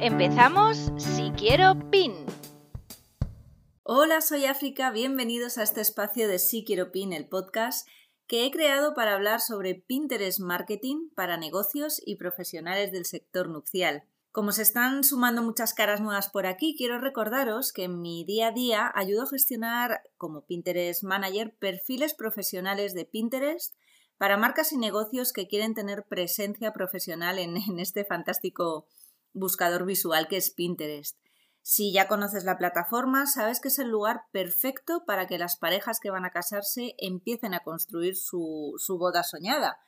Empezamos Si Quiero PIN. Hola, soy África, bienvenidos a este espacio de Si Quiero PIN, el podcast que he creado para hablar sobre Pinterest Marketing para negocios y profesionales del sector nupcial. Como se están sumando muchas caras nuevas por aquí, quiero recordaros que en mi día a día ayudo a gestionar como Pinterest Manager perfiles profesionales de Pinterest para marcas y negocios que quieren tener presencia profesional en, en este fantástico buscador visual que es Pinterest. Si ya conoces la plataforma, sabes que es el lugar perfecto para que las parejas que van a casarse empiecen a construir su, su boda soñada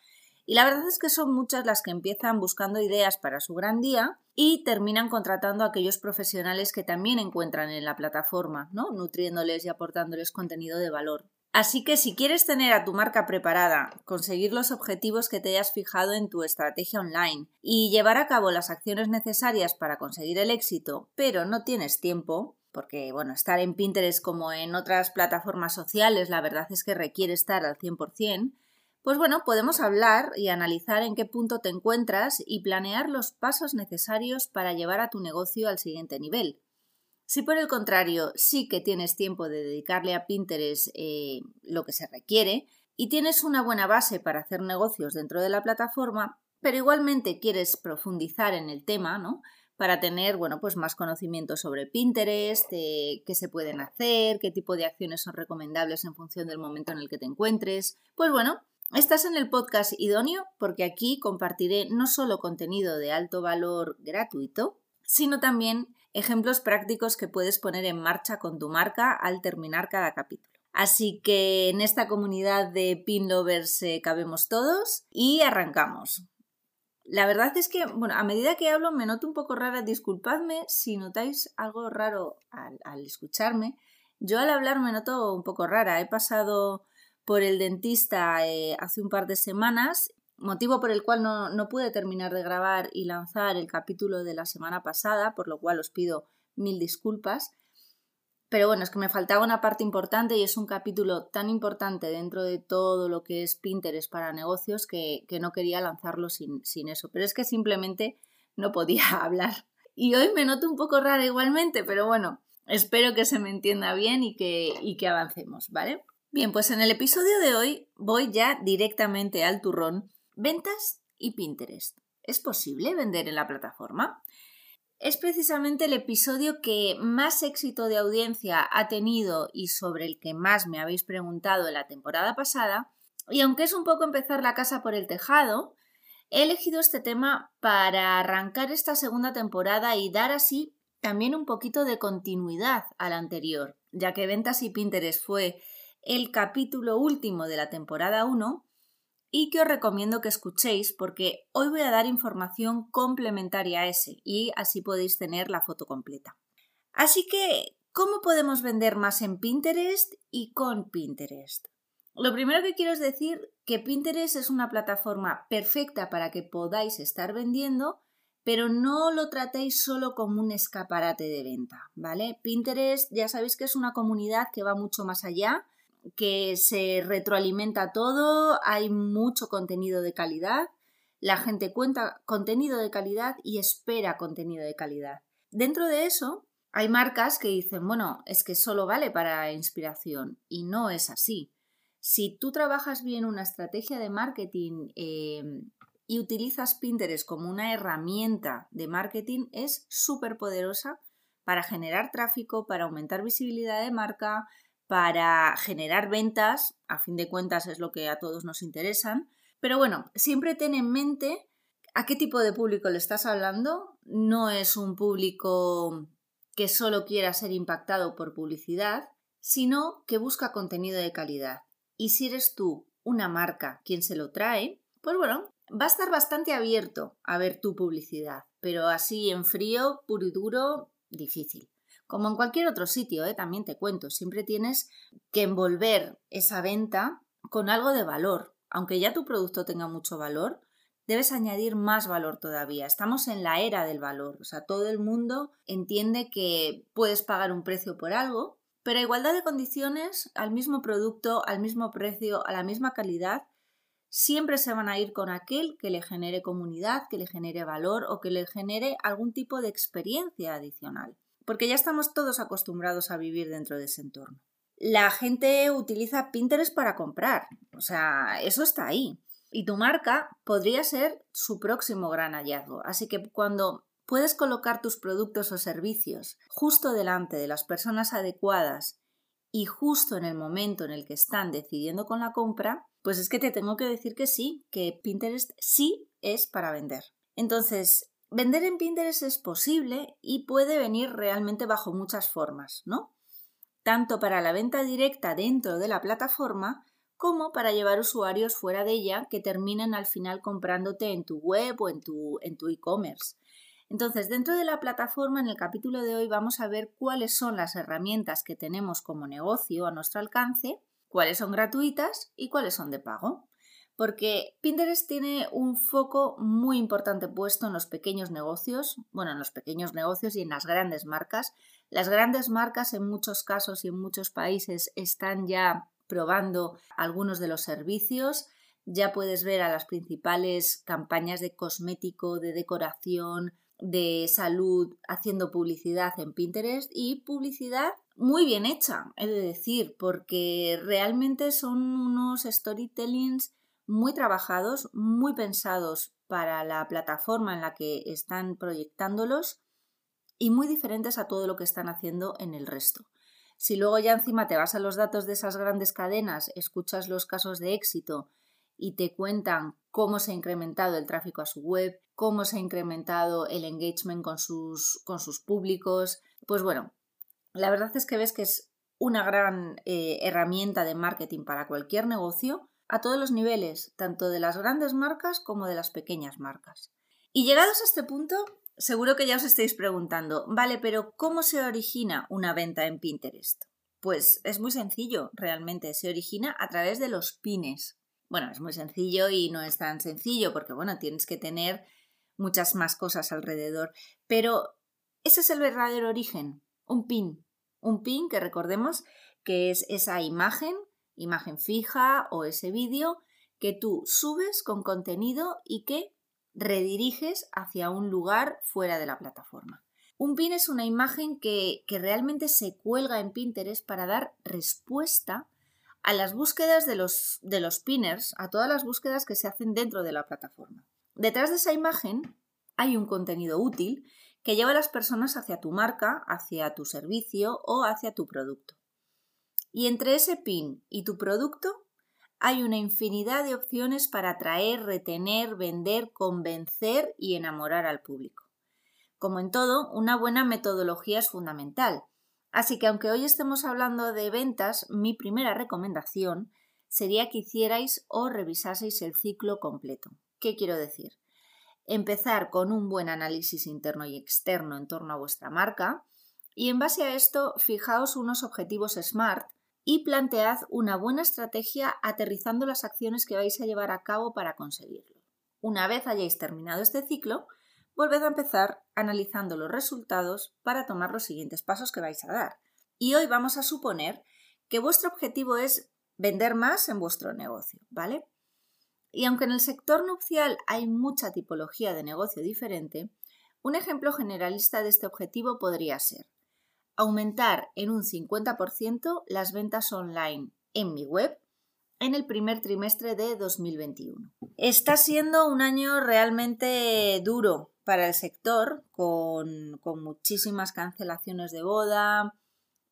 y la verdad es que son muchas las que empiezan buscando ideas para su gran día y terminan contratando a aquellos profesionales que también encuentran en la plataforma, ¿no? Nutriéndoles y aportándoles contenido de valor. Así que si quieres tener a tu marca preparada, conseguir los objetivos que te hayas fijado en tu estrategia online y llevar a cabo las acciones necesarias para conseguir el éxito, pero no tienes tiempo, porque bueno, estar en Pinterest como en otras plataformas sociales, la verdad es que requiere estar al 100%, pues bueno, podemos hablar y analizar en qué punto te encuentras y planear los pasos necesarios para llevar a tu negocio al siguiente nivel. Si por el contrario sí que tienes tiempo de dedicarle a Pinterest eh, lo que se requiere y tienes una buena base para hacer negocios dentro de la plataforma, pero igualmente quieres profundizar en el tema, ¿no? Para tener, bueno, pues más conocimiento sobre Pinterest, qué se pueden hacer, qué tipo de acciones son recomendables en función del momento en el que te encuentres. Pues bueno, Estás en el podcast idóneo porque aquí compartiré no solo contenido de alto valor gratuito, sino también ejemplos prácticos que puedes poner en marcha con tu marca al terminar cada capítulo. Así que en esta comunidad de pin lovers eh, cabemos todos y arrancamos. La verdad es que, bueno, a medida que hablo me noto un poco rara, disculpadme si notáis algo raro al, escucharme. Yo al hablar me noto un poco rara, he pasado por el dentista eh, hace un par de semanas, motivo por el cual no, no pude terminar de grabar y lanzar el capítulo de la semana pasada, por lo cual os pido mil disculpas. Pero bueno, es que me faltaba una parte importante y es un capítulo tan importante dentro de todo lo que es Pinterest para negocios que, que no quería lanzarlo sin, sin, eso. Pero es que simplemente no podía hablar. Y hoy me noto un poco rara igualmente, pero bueno, espero que se me entienda bien y que, y que avancemos, ¿vale? Bien, pues en el episodio de hoy voy ya directamente al turrón. Ventas y Pinterest. ¿Es posible vender en la plataforma? Es precisamente el episodio que más éxito de audiencia ha tenido y sobre el que más me habéis preguntado en la temporada pasada. Y aunque es un poco empezar la casa por el tejado, he elegido este tema para arrancar esta segunda temporada y dar así también un poquito de continuidad a la anterior, ya que Ventas y Pinterest fue el capítulo último de la temporada 1 y que os recomiendo que escuchéis porque hoy voy a dar información complementaria a ese y así podéis tener la foto completa. Así que, ¿cómo podemos vender más en Pinterest y con Pinterest? Lo primero que quiero es decir que Pinterest es una plataforma perfecta para que podáis estar vendiendo, pero no lo tratéis solo como un escaparate de venta, ¿vale? Pinterest ya sabéis que es una comunidad que va mucho más allá que se retroalimenta todo, hay mucho contenido de calidad, la gente cuenta contenido de calidad y espera contenido de calidad. Dentro de eso, hay marcas que dicen, bueno, es que solo vale para inspiración y no es así. Si tú trabajas bien una estrategia de marketing eh, y utilizas Pinterest como una herramienta de marketing, es súper poderosa para generar tráfico, para aumentar visibilidad de marca, para generar ventas, a fin de cuentas es lo que a todos nos interesan, pero bueno, siempre ten en mente a qué tipo de público le estás hablando, no es un público que solo quiera ser impactado por publicidad, sino que busca contenido de calidad. Y si eres tú una marca quien se lo trae, pues bueno, va a estar bastante abierto a ver tu publicidad. pero así en frío, puro y duro, difícil. Como en cualquier otro sitio, ¿eh? también te cuento, siempre tienes que envolver esa venta con algo de valor. Aunque ya tu producto tenga mucho valor, debes añadir más valor todavía. Estamos en la era del valor, o sea, todo el mundo entiende que puedes pagar un precio por algo, pero a igualdad de condiciones, al mismo producto, al mismo precio, a la misma calidad, siempre se van a ir con aquel que le genere comunidad, que le genere valor o que le genere algún tipo de experiencia adicional, porque ya estamos todos acostumbrados a vivir dentro de ese entorno. La gente utiliza Pinterest para comprar, o sea, eso está ahí. Y tu marca podría ser su próximo gran hallazgo. Así que cuando puedes colocar tus productos o servicios justo delante de las personas adecuadas y justo en el momento en el que están decidiendo con la compra, pues es que te tengo que decir que sí, que Pinterest sí es para vender. Entonces, vender en Pinterest es posible y puede venir realmente bajo muchas formas, ¿no? Tanto para la venta directa dentro de la plataforma, como para llevar usuarios fuera de ella que terminen al final comprándote en tu web o en tu en tu e-commerce. Entonces, dentro de la plataforma, en el capítulo de hoy vamos a ver cuáles son las herramientas que tenemos como negocio a nuestro alcance, cuáles son gratuitas y cuáles son de pago. Porque Pinterest tiene un foco muy importante puesto en los pequeños negocios, bueno, en los pequeños negocios y en las grandes marcas. Las grandes marcas en muchos casos y en muchos países están ya probando algunos de los servicios. Ya puedes ver a las principales campañas de cosmético, de decoración, de salud haciendo publicidad en Pinterest y publicidad muy bien hecha, he de decir, porque realmente son unos storytellings muy trabajados, muy pensados para la plataforma en la que están proyectándolos y muy diferentes a todo lo que están haciendo en el resto. Si luego ya encima te vas a los datos de esas grandes cadenas, escuchas los casos de éxito y te cuentan cómo se ha incrementado el tráfico a su web, cómo se ha incrementado el engagement con sus, con sus públicos, pues bueno, la verdad es que ves que es una gran eh, herramienta de marketing para cualquier negocio a todos los niveles, tanto de las grandes marcas como de las pequeñas marcas. Y llegados a este punto, Seguro que ya os estáis preguntando, vale, pero ¿cómo se origina una venta en Pinterest? Pues es muy sencillo, realmente, se origina a través de los pines. Bueno, es muy sencillo y no es tan sencillo porque, bueno, tienes que tener muchas más cosas alrededor, pero ese es el verdadero origen, un pin. Un pin que recordemos que es esa imagen, imagen fija o ese vídeo que tú subes con contenido y que rediriges hacia un lugar fuera de la plataforma. Un pin es una imagen que, realmente se cuelga en Pinterest para dar respuesta a las búsquedas de los, de los pinners, a todas las búsquedas que se hacen dentro de la plataforma. Detrás de esa imagen hay un contenido útil que lleva a las personas hacia tu marca, hacia tu servicio o hacia tu producto. Y entre ese pin y tu producto hay una infinidad de opciones para atraer, retener, vender, convencer y enamorar al público. Como en todo, una buena metodología es fundamental. Así que aunque hoy estemos hablando de ventas, mi primera recomendación sería que hicierais o revisaseis el ciclo completo. ¿Qué quiero decir? Empezar con un buen análisis interno y externo en torno a vuestra marca y en base a esto fijaos unos objetivos SMART y plantead una buena estrategia aterrizando las acciones que vais a llevar a cabo para conseguirlo. Una vez hayáis terminado este ciclo, volved a empezar analizando los resultados para tomar los siguientes pasos que vais a dar. Y hoy vamos a suponer que vuestro objetivo es vender más en vuestro negocio, ¿vale? Y aunque en el sector nupcial hay mucha tipología de negocio diferente, un ejemplo generalista de este objetivo podría ser aumentar en un 50% las ventas online en mi web en el primer trimestre de 2021. Está siendo un año realmente duro para el sector, con, con, muchísimas cancelaciones de boda,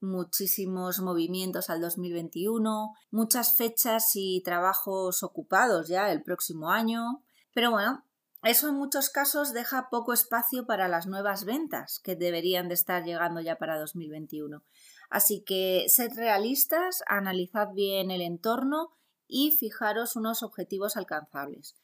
muchísimos movimientos al 2021, muchas fechas y trabajos ocupados ya el próximo año. Pero bueno, eso en muchos casos deja poco espacio para las nuevas ventas que deberían de estar llegando ya para 2021. Así que sed realistas, analizad bien el entorno y fijaros unos objetivos alcanzables.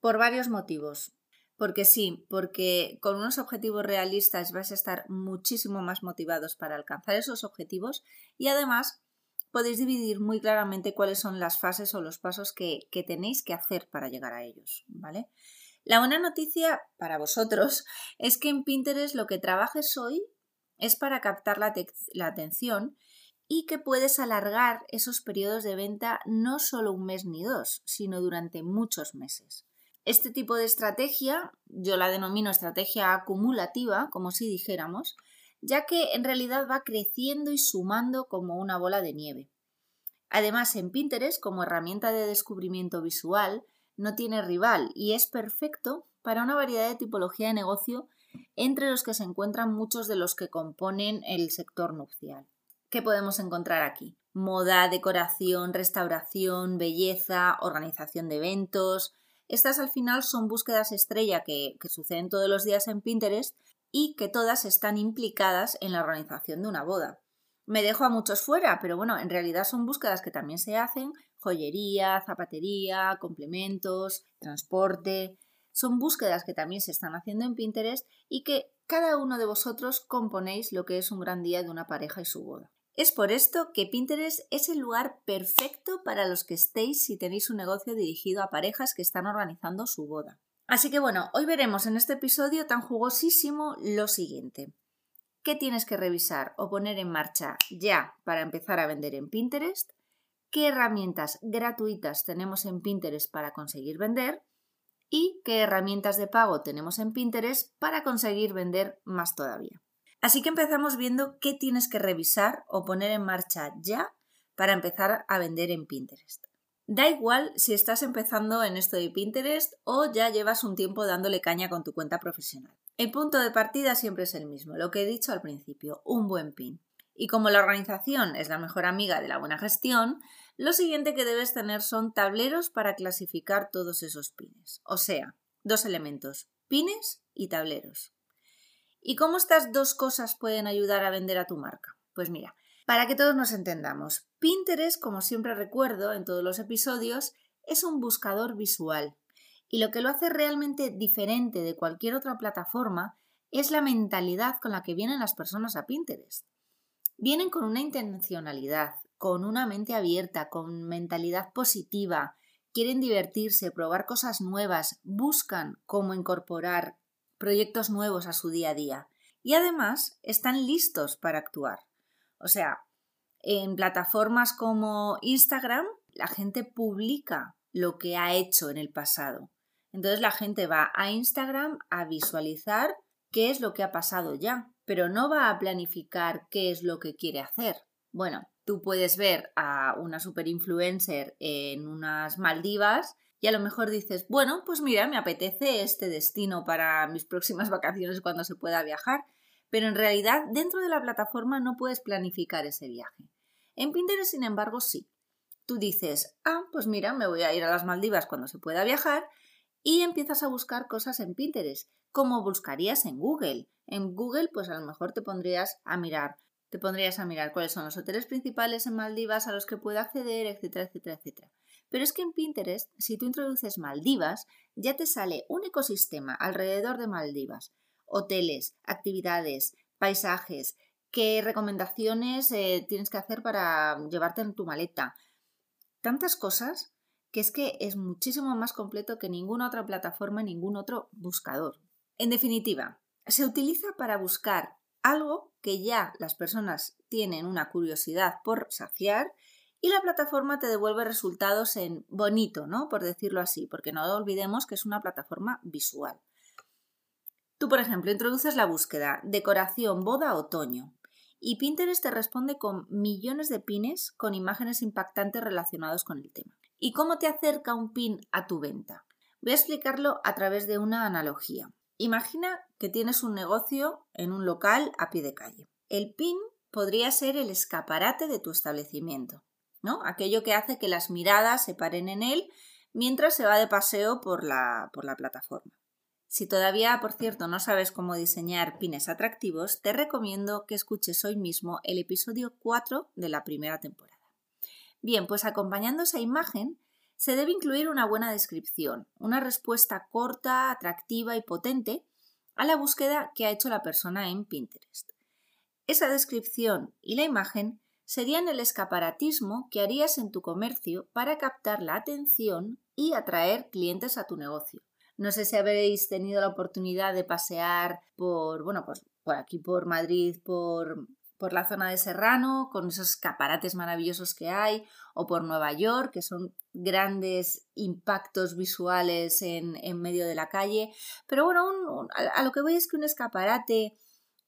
Por varios motivos. Porque sí, porque con unos objetivos realistas vais a estar muchísimo más motivados para alcanzar esos objetivos y además podéis dividir muy claramente cuáles son las fases o los pasos que, que tenéis que hacer para llegar a ellos, ¿vale? La buena noticia para vosotros es que en Pinterest lo que trabajes hoy es para captar la, la, atención y que puedes alargar esos periodos de venta no solo un mes ni dos, sino durante muchos meses. Este tipo de estrategia yo la denomino estrategia acumulativa, como si dijéramos, ya que en realidad va creciendo y sumando como una bola de nieve. Además, en Pinterest, como herramienta de descubrimiento visual, no tiene rival y es perfecto para una variedad de tipología de negocio entre los que se encuentran muchos de los que componen el sector nupcial. ¿Qué podemos encontrar aquí? Moda, decoración, restauración, belleza, organización de eventos. Estas al final son búsquedas estrella que, suceden todos los días en Pinterest y que todas están implicadas en la organización de una boda. Me dejo a muchos fuera, pero bueno, en realidad son búsquedas que también se hacen, joyería, zapatería, complementos, transporte, son búsquedas que también se están haciendo en Pinterest y que cada uno de vosotros componéis lo que es un gran día de una pareja y su boda. Es por esto que Pinterest es el lugar perfecto para los que estéis si tenéis un negocio dirigido a parejas que están organizando su boda. Así que bueno, hoy veremos en este episodio tan jugosísimo lo siguiente. ¿Qué tienes que revisar o poner en marcha ya para empezar a vender en Pinterest? ¿Qué herramientas gratuitas tenemos en Pinterest para conseguir vender? ¿Y qué herramientas de pago tenemos en Pinterest para conseguir vender más todavía? Así que empezamos viendo qué tienes que revisar o poner en marcha ya para empezar a vender en Pinterest. Da igual si estás empezando en esto de Pinterest o ya llevas un tiempo dándole caña con tu cuenta profesional. El punto de partida siempre es el mismo, lo que he dicho al principio, un buen pin. Y como la organización es la mejor amiga de la buena gestión, lo siguiente que debes tener son tableros para clasificar todos esos pines. O sea, dos elementos, pines y tableros. ¿Y cómo estas dos cosas pueden ayudar a vender a tu marca? Pues mira, para que todos nos entendamos, Pinterest, como siempre recuerdo en todos los episodios, es un buscador visual. Y lo que lo hace realmente diferente de cualquier otra plataforma es la mentalidad con la que vienen las personas a Pinterest. Vienen con una intencionalidad, con una mente abierta, con mentalidad positiva, quieren divertirse, probar cosas nuevas, buscan cómo incorporar proyectos nuevos a su día a día y además están listos para actuar. O sea, en plataformas como Instagram, la gente publica lo que ha hecho en el pasado. Entonces la gente va a Instagram a visualizar qué es lo que ha pasado ya, pero no va a planificar qué es lo que quiere hacer. Bueno, tú puedes ver a una super influencer en unas Maldivas y a lo mejor dices, bueno, pues mira, me apetece este destino para mis próximas vacaciones cuando se pueda viajar, pero en realidad dentro de la plataforma no puedes planificar ese viaje. En Pinterest, sin embargo, sí. Tú dices, ah, pues mira, me voy a ir a las Maldivas cuando se pueda viajar y empiezas a buscar cosas en Pinterest, como buscarías en Google. En Google, pues a lo mejor te pondrías a mirar, te pondrías a mirar cuáles son los hoteles principales en Maldivas a los que puedo acceder, etcétera, etcétera, etcétera. Pero es que en Pinterest, si tú introduces Maldivas, ya te sale un ecosistema alrededor de Maldivas, hoteles, actividades, paisajes, qué recomendaciones eh, tienes que hacer para llevarte en tu maleta. Tantas cosas que es que es muchísimo más completo que ninguna otra plataforma, ningún otro buscador. En definitiva, se utiliza para buscar algo que ya las personas tienen una curiosidad por saciar y la plataforma te devuelve resultados en bonito, ¿no? Por decirlo así, porque no olvidemos que es una plataforma visual. Tú, por ejemplo, introduces la búsqueda decoración boda otoño y Pinterest te responde con millones de pines con imágenes impactantes relacionados con el tema. ¿Y cómo te acerca un pin a tu venta? Voy a explicarlo a través de una analogía. Imagina que tienes un negocio en un local a pie de calle. El pin podría ser el escaparate de tu establecimiento, ¿no? Aquello que hace que las miradas se paren en él mientras se va de paseo por la, por la plataforma. Si todavía, por cierto, no sabes cómo diseñar pines atractivos, te recomiendo que escuches hoy mismo el episodio 4 de la primera temporada. Bien, pues acompañando esa imagen, se debe incluir una buena descripción, una respuesta corta, atractiva y potente a la búsqueda que ha hecho la persona en Pinterest. Esa descripción y la imagen serían el escaparatismo que harías en tu comercio para captar la atención y atraer clientes a tu negocio. No sé si habréis tenido la oportunidad de pasear por, bueno, pues por aquí por Madrid, por, por la zona de Serrano, con esos escaparates maravillosos que hay, o por Nueva York, que son grandes impactos visuales en, en medio de la calle. Pero bueno, a, lo que voy es que un escaparate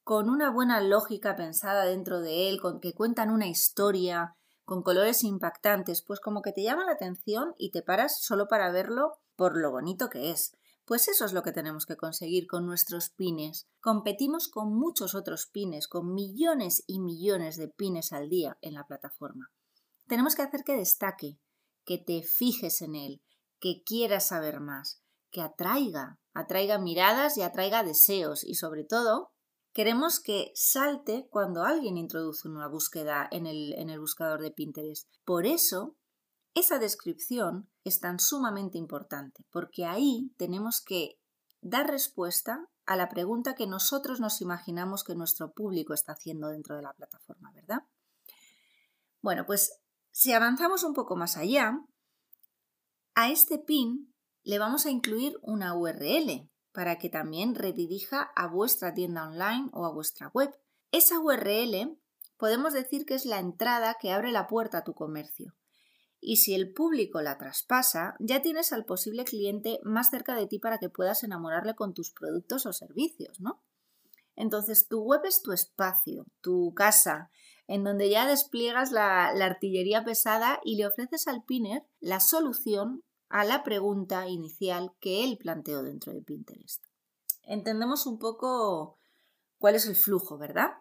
con una buena lógica pensada dentro de él, con que cuentan una historia, con colores impactantes, pues como que te llama la atención y te paras solo para verlo por lo bonito que es. Pues eso es lo que tenemos que conseguir con nuestros pines. Competimos con muchos otros pines, con millones y millones de pines al día en la plataforma. Tenemos que hacer que destaque, que te fijes en él, que quieras saber más, que atraiga, atraiga miradas y atraiga deseos y sobre todo queremos que salte cuando alguien introduce una búsqueda en el, en el buscador de Pinterest. Por eso, esa descripción es tan sumamente importante, porque ahí tenemos que dar respuesta a la pregunta que nosotros nos imaginamos que nuestro público está haciendo dentro de la plataforma, ¿verdad? Bueno, pues si avanzamos un poco más allá, a este pin le vamos a incluir una URL para que también redirija a vuestra tienda online o a vuestra web. Esa URL podemos decir que es la entrada que abre la puerta a tu comercio. Y si el público la traspasa, ya tienes al posible cliente más cerca de ti para que puedas enamorarle con tus productos o servicios, ¿no? Entonces, tu web es tu espacio, tu casa, en donde ya despliegas la, artillería pesada y le ofreces al pinner la solución a la pregunta inicial que él planteó dentro de Pinterest. Entendemos un poco cuál es el flujo, ¿verdad?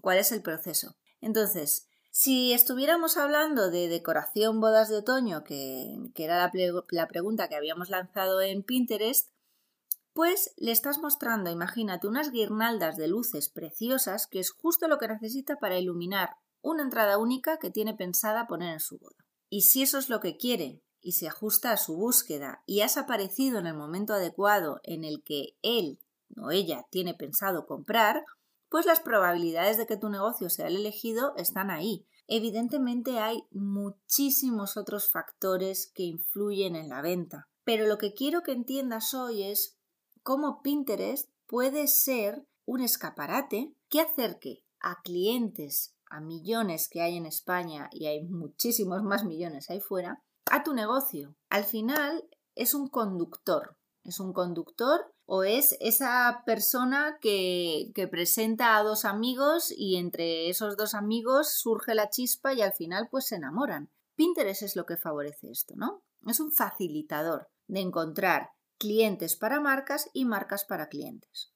¿Cuál es el proceso? Entonces, si estuviéramos hablando de decoración bodas de otoño, que, era la, la pregunta que habíamos lanzado en Pinterest, pues le estás mostrando, imagínate, unas guirnaldas de luces preciosas que es justo lo que necesita para iluminar una entrada única que tiene pensada poner en su boda. Y si eso es lo que quiere y se ajusta a su búsqueda y has aparecido en el momento adecuado en el que él o ella tiene pensado comprar, pues las probabilidades de que tu negocio sea el elegido están ahí. Evidentemente hay muchísimos otros factores que influyen en la venta, pero lo que quiero que entiendas hoy es cómo Pinterest puede ser un escaparate que acerque a clientes, a millones que hay en España y hay muchísimos más millones ahí fuera, a tu negocio. Al final es un conductor, es un conductor o es esa persona que, presenta a dos amigos y entre esos dos amigos surge la chispa y al final pues se enamoran. Pinterest es lo que favorece esto, ¿no? Es un facilitador de encontrar clientes para marcas y marcas para clientes.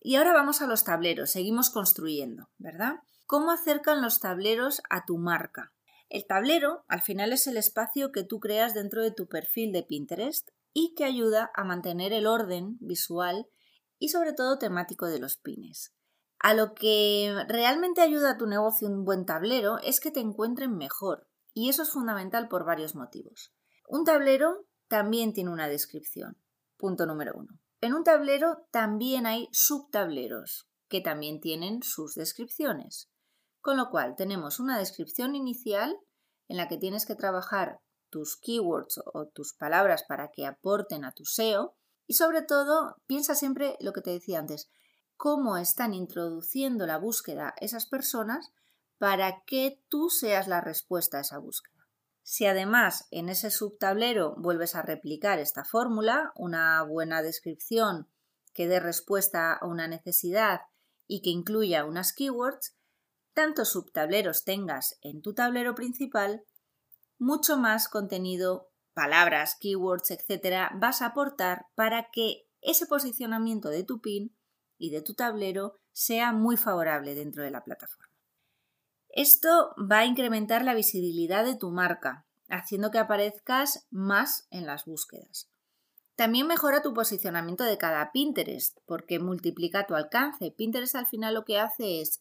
Y ahora vamos a los tableros, seguimos construyendo, ¿verdad? ¿Cómo acercan los tableros a tu marca? El tablero al final es el espacio que tú creas dentro de tu perfil de Pinterest y que ayuda a mantener el orden visual y sobre todo temático de los pines. A lo que realmente ayuda a tu negocio un buen tablero es que te encuentren mejor y eso es fundamental por varios motivos. Un tablero también tiene una descripción. Punto número uno. En un tablero también hay subtableros que también tienen sus descripciones. Con lo cual tenemos una descripción inicial en la que tienes que trabajar tus keywords o tus palabras para que aporten a tu SEO y sobre todo piensa siempre lo que te decía antes, cómo están introduciendo la búsqueda esas personas para que tú seas la respuesta a esa búsqueda. Si además en ese subtablero vuelves a replicar esta fórmula, una buena descripción que dé respuesta a una necesidad y que incluya unas keywords, tantos subtableros tengas en tu tablero principal, mucho más contenido, palabras, keywords, etcétera, vas a aportar para que ese posicionamiento de tu pin y de tu tablero sea muy favorable dentro de la plataforma. Esto va a incrementar la visibilidad de tu marca, haciendo que aparezcas más en las búsquedas. También mejora tu posicionamiento de cada Pinterest, porque multiplica tu alcance. Pinterest al final lo que hace es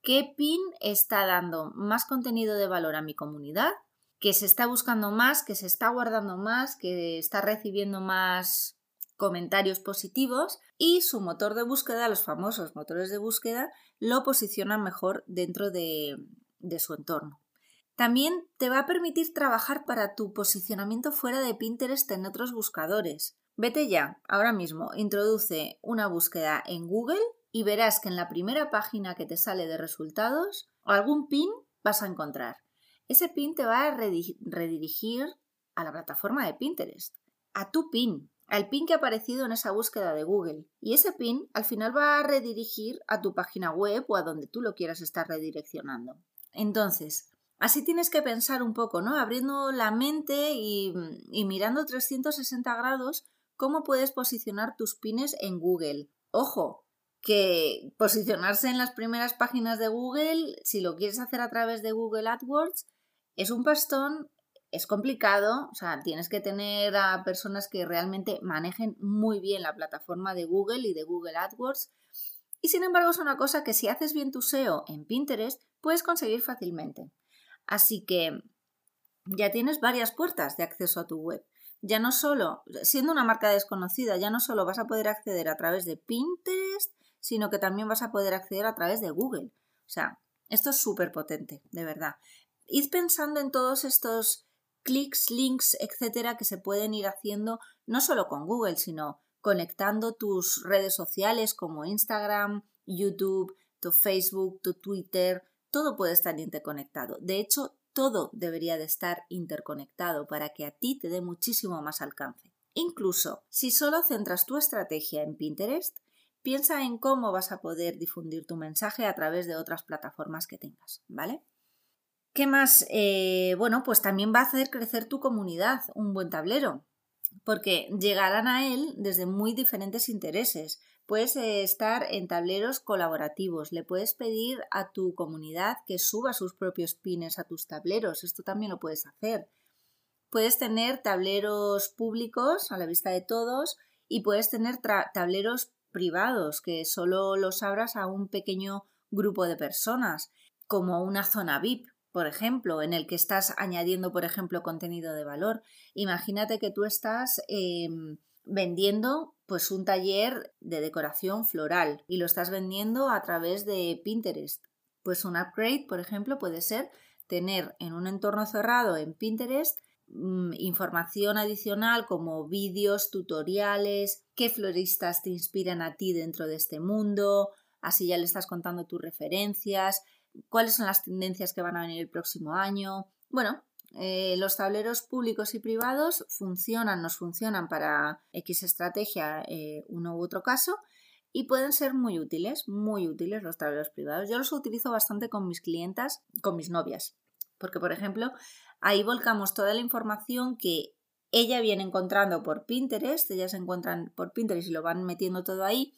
qué pin está dando más contenido de valor a mi comunidad que se está buscando más, que se está guardando más, que está recibiendo más comentarios positivos y su motor de búsqueda, los famosos motores de búsqueda, lo posicionan mejor dentro de, de su entorno. También te va a permitir trabajar para tu posicionamiento fuera de Pinterest en otros buscadores. Vete ya, ahora mismo, introduce una búsqueda en Google y verás que en la primera página que te sale de resultados algún pin vas a encontrar. Ese pin te va a redirigir a la plataforma de Pinterest, a tu pin, al pin que ha aparecido en esa búsqueda de Google. Y ese pin al final va a redirigir a tu página web o a donde tú lo quieras estar redireccionando. Entonces, así tienes que pensar un poco, ¿no? Abriendo la mente y, mirando 360 grados cómo puedes posicionar tus pines en Google. Ojo, que posicionarse en las primeras páginas de Google, si lo quieres hacer a través de Google AdWords, es un pastón, es complicado, o sea, tienes que tener a personas que realmente manejen muy bien la plataforma de Google y de Google AdWords. Y sin embargo es una cosa que si haces bien tu SEO en Pinterest, puedes conseguir fácilmente. Así que ya tienes varias puertas de acceso a tu web. Ya no solo, siendo una marca desconocida, ya no solo vas a poder acceder a través de Pinterest, sino que también vas a poder acceder a través de Google. O sea, esto es súper potente, de verdad. Id pensando en todos estos clics, links, etcétera, que se pueden ir haciendo no solo con Google, sino conectando tus redes sociales como Instagram, YouTube, tu Facebook, tu Twitter, todo puede estar interconectado. De hecho, todo debería de estar interconectado para que a ti te dé muchísimo más alcance. Incluso si solo centras tu estrategia en Pinterest, piensa en cómo vas a poder difundir tu mensaje a través de otras plataformas que tengas, ¿vale? ¿Qué más? Eh, bueno, pues también va a hacer crecer tu comunidad, un buen tablero, porque llegarán a él desde muy diferentes intereses. Puedes eh, estar en tableros colaborativos, le puedes pedir a tu comunidad que suba sus propios pines a tus tableros, esto también lo puedes hacer. Puedes tener tableros públicos a la vista de todos y puedes tener tableros privados que solo los abras a un pequeño grupo de personas, como una zona VIP, por ejemplo, en el que estás añadiendo, por ejemplo, contenido de valor. Imagínate que tú estás em, vendiendo pues un taller de decoración floral y lo estás vendiendo a través de Pinterest. Pues un upgrade, por ejemplo, puede ser tener en un entorno cerrado en Pinterest Mm, información adicional como vídeos, tutoriales, qué floristas te inspiran a ti dentro de este mundo, así ya le estás contando tus referencias, cuáles son las tendencias que van a venir el próximo año. Bueno, eh, los tableros públicos y privados funcionan, nos funcionan para X estrategia, eh, uno u otro caso, y pueden ser muy útiles, muy útiles los tableros privados. Yo los utilizo bastante con mis clientas, con mis novias, porque por ejemplo Ahí volcamos toda la información que ella viene encontrando por Pinterest, ellas se encuentran por Pinterest y lo van metiendo todo ahí.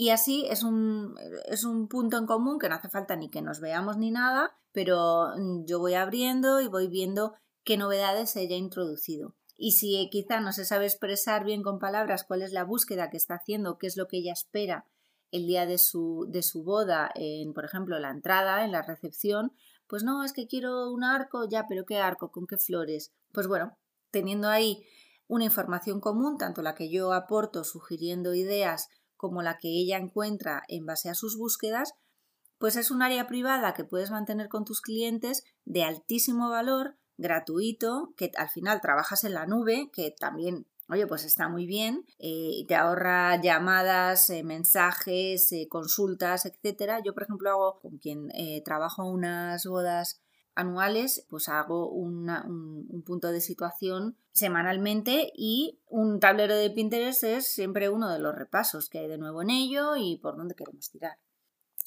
Y así es un, es un punto en común que no hace falta ni que nos veamos ni nada, pero mm, yo voy abriendo y voy viendo qué novedades ella ha introducido. Y si quizá no se sabe expresar bien con palabras cuál es la búsqueda que está haciendo, qué es lo que ella espera el día de su, de su boda, en, por ejemplo, la entrada, en la recepción, pues no, es que quiero un arco, ya, pero ¿qué arco? ¿Con qué flores? Pues bueno, teniendo ahí una información común, tanto la que yo aporto sugiriendo ideas como la que ella encuentra en base a sus búsquedas, pues es un área privada que puedes mantener con tus clientes de altísimo valor, gratuito, que al final trabajas en la nube, que también Oye, pues está muy bien eh, y te ahorra llamadas, eh, mensajes, eh, consultas, etcétera. Yo, por ejemplo, hago con quien trabajo unas bodas anuales, pues hago un, un, punto de situación semanalmente y un tablero de Pinterest es siempre uno de los repasos que hay de nuevo en ello y por dónde queremos tirar.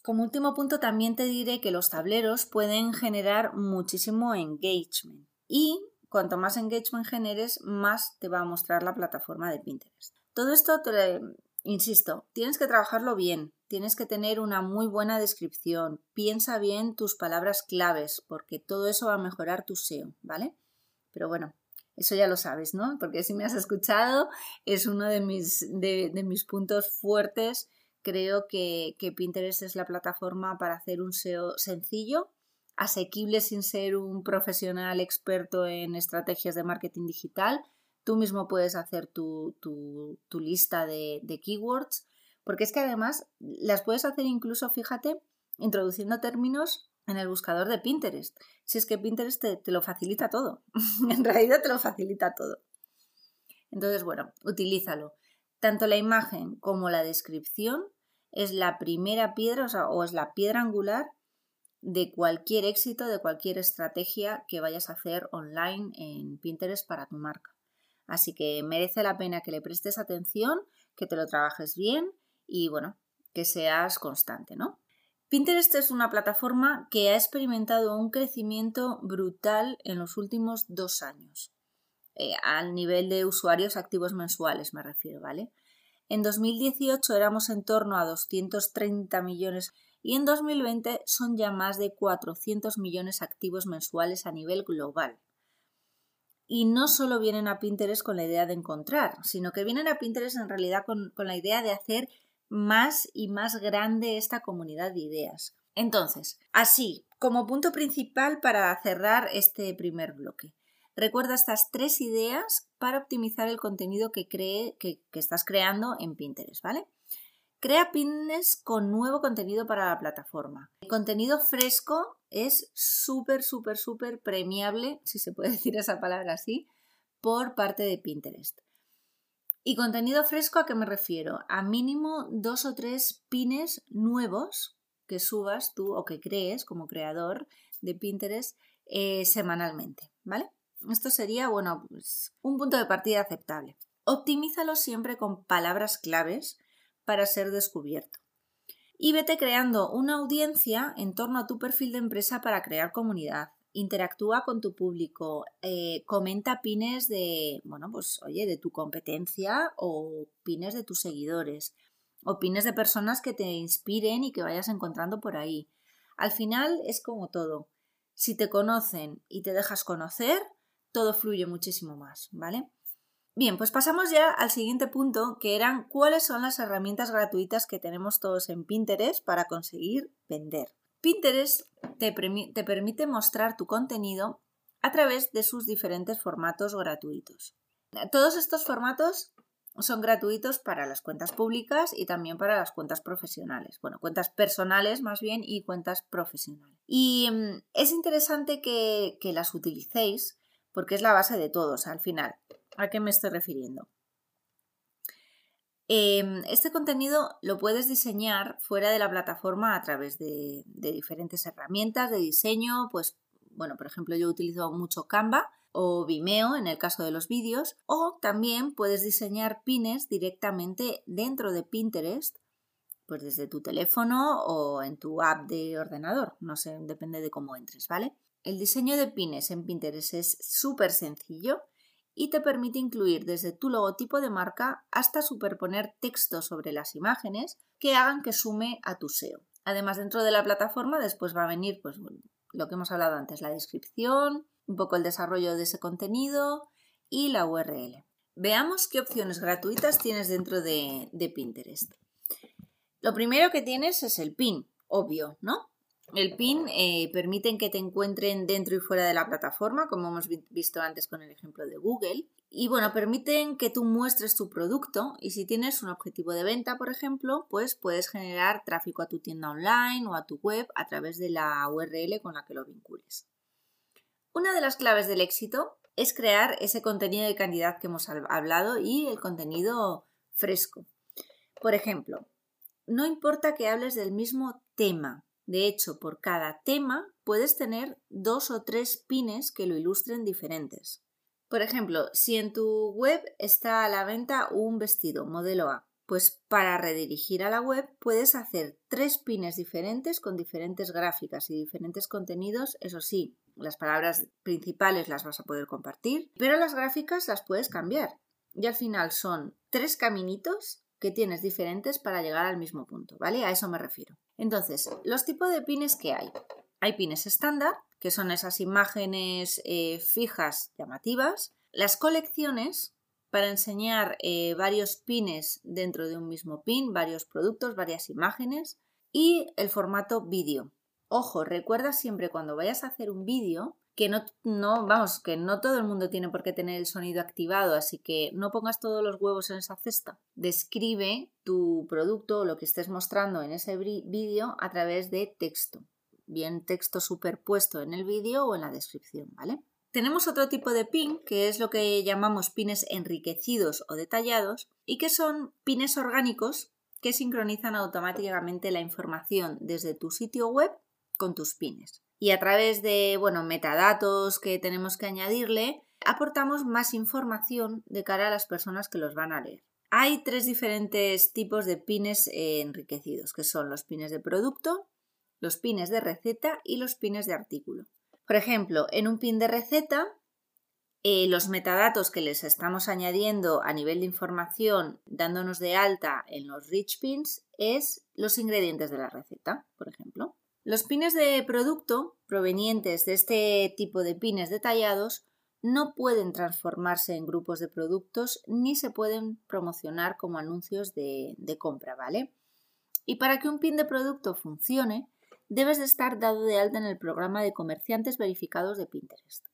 Como último punto también te diré que los tableros pueden generar muchísimo engagement y cuanto más engagement generes, más te va a mostrar la plataforma de Pinterest. Todo esto, te, insisto, tienes que trabajarlo bien, tienes que tener una muy buena descripción, piensa bien tus palabras claves, porque todo eso va a mejorar tu SEO, ¿vale? Pero bueno, eso ya lo sabes, ¿no? Porque si me has escuchado, es uno de mis, de, mis puntos fuertes. Creo que, que Pinterest es la plataforma para hacer un SEO sencillo asequible sin ser un profesional experto en estrategias de marketing digital. Tú mismo puedes hacer tu, lista de, keywords, porque es que además las puedes hacer incluso, fíjate, introduciendo términos en el buscador de Pinterest. Si es que Pinterest te, te lo facilita todo. en realidad te lo facilita todo. Entonces, bueno, utilízalo. Tanto la imagen como la descripción es la primera piedra o, es la piedra angular de cualquier éxito, de cualquier estrategia que vayas a hacer online en Pinterest para tu marca. Así que merece la pena que le prestes atención, que te lo trabajes bien y bueno, que seas constante, ¿no? Pinterest es una plataforma que ha experimentado un crecimiento brutal en los últimos dos años, eh, al nivel de usuarios activos mensuales me refiero, ¿vale? En 2018 éramos en torno a 230 millones y en 2020 son ya más de 400 millones activos mensuales a nivel global. Y no solo vienen a Pinterest con la idea de encontrar, sino que vienen a Pinterest en realidad con, con la idea de hacer más y más grande esta comunidad de ideas. Entonces, así, como punto principal para cerrar este primer bloque, Recuerda estas tres ideas para optimizar el contenido que, cree, que, estás creando en Pinterest, ¿vale? Crea pines con nuevo contenido para la plataforma. El contenido fresco es súper, súper, súper premiable, si se puede decir esa palabra así, por parte de Pinterest. ¿Y contenido fresco a qué me refiero? A mínimo dos o tres pines nuevos que subas tú o que crees como creador de Pinterest eh, semanalmente, ¿vale? Esto sería, bueno, pues un punto de partida aceptable. Optimízalo siempre con palabras claves para ser descubierto. Y vete creando una audiencia en torno a tu perfil de empresa para crear comunidad. Interactúa con tu público, eh, comenta pines de, bueno, pues oye, de tu competencia o pines de tus seguidores, o pines de personas que te inspiren y que vayas encontrando por ahí. Al final es como todo. Si te conocen y te dejas conocer, todo fluye muchísimo más, ¿vale? Bien, pues pasamos ya al siguiente punto, que eran cuáles son las herramientas gratuitas que tenemos todos en Pinterest para conseguir vender. Pinterest te, te permite mostrar tu contenido a través de sus diferentes formatos gratuitos. Todos estos formatos son gratuitos para las cuentas públicas y también para las cuentas profesionales. Bueno, cuentas personales más bien y cuentas profesionales. Y mm, es interesante que las utilicéis porque es la base de todos al final. ¿A qué me estoy refiriendo? Em, este contenido lo puedes diseñar fuera de la plataforma a través de, diferentes herramientas de diseño, pues bueno, por ejemplo yo utilizo mucho Canva o Vimeo en el caso de los vídeos, o también puedes diseñar pines directamente dentro de Pinterest, pues desde tu teléfono o en tu app de ordenador, no sé, depende de cómo entres, ¿vale? El diseño de pines en Pinterest es súper sencillo y te permite incluir desde tu logotipo de marca hasta superponer texto sobre las imágenes que hagan que sume a tu SEO. Además, dentro de la plataforma después va a venir pues, lo que hemos hablado antes, la descripción, un poco el desarrollo de ese contenido y la URL. Veamos qué opciones gratuitas tienes dentro de, de Pinterest. Lo primero que tienes es el pin, obvio, ¿no? El PIN eh, permite que te encuentren dentro y fuera de la plataforma, como hemos visto antes con el ejemplo de Google. Y bueno, permiten que tú muestres tu producto y si tienes un objetivo de venta, por ejemplo, pues puedes generar tráfico a tu tienda online o a tu web a través de la URL con la que lo vincules. Una de las claves del éxito es crear ese contenido de calidad que hemos hablado y el contenido fresco. Por ejemplo, no importa que hables del mismo tema, de hecho, por cada tema puedes tener dos o tres pines que lo ilustren diferentes. Por ejemplo, si en tu web está a la venta un vestido modelo A, pues para redirigir a la web puedes hacer tres pines diferentes con diferentes gráficas y diferentes contenidos. Eso sí, las palabras principales las vas a poder compartir, pero las gráficas las puedes cambiar. Y al final son tres caminitos que tienes diferentes para llegar al mismo punto, ¿vale? A eso me refiero. Entonces, los tipos de pines que hay. Hay pines estándar, que son esas imágenes eh, fijas llamativas. Las colecciones, para enseñar eh, varios pines dentro de un mismo pin, varios productos, varias imágenes. Y el formato vídeo Ojo, recuerda siempre cuando vayas a hacer un vídeo que no, no, vamos, que no todo el mundo tiene por qué tener el sonido activado, así que no pongas todos los huevos en esa cesta. Describe tu producto o lo que estés mostrando en ese vídeo a través de texto, bien texto superpuesto en el vídeo o en la descripción, ¿vale? Tenemos otro tipo de pin, que es lo que llamamos pines enriquecidos o detallados, y que son pines orgánicos que sincronizan automáticamente la información desde tu sitio web con tus pines. Y a través de, bueno, metadatos que tenemos que añadirle, aportamos más información de cara a las personas que los van a leer. Hay tres diferentes tipos de pines enriquecidos, que son los pines de producto, los pines de receta y los pines de artículo. Por ejemplo, en un pin de receta, eh, los metadatos que les estamos añadiendo a nivel de información, dándonos de alta en los rich pins, es los ingredientes de la receta, por ejemplo. Los pines de producto provenientes de este tipo de pines detallados no pueden transformarse en grupos de productos ni se pueden promocionar como anuncios de, compra, ¿vale? Y para que un pin de producto funcione, debes de estar dado de alta en el programa de comerciantes verificados de Pinterest.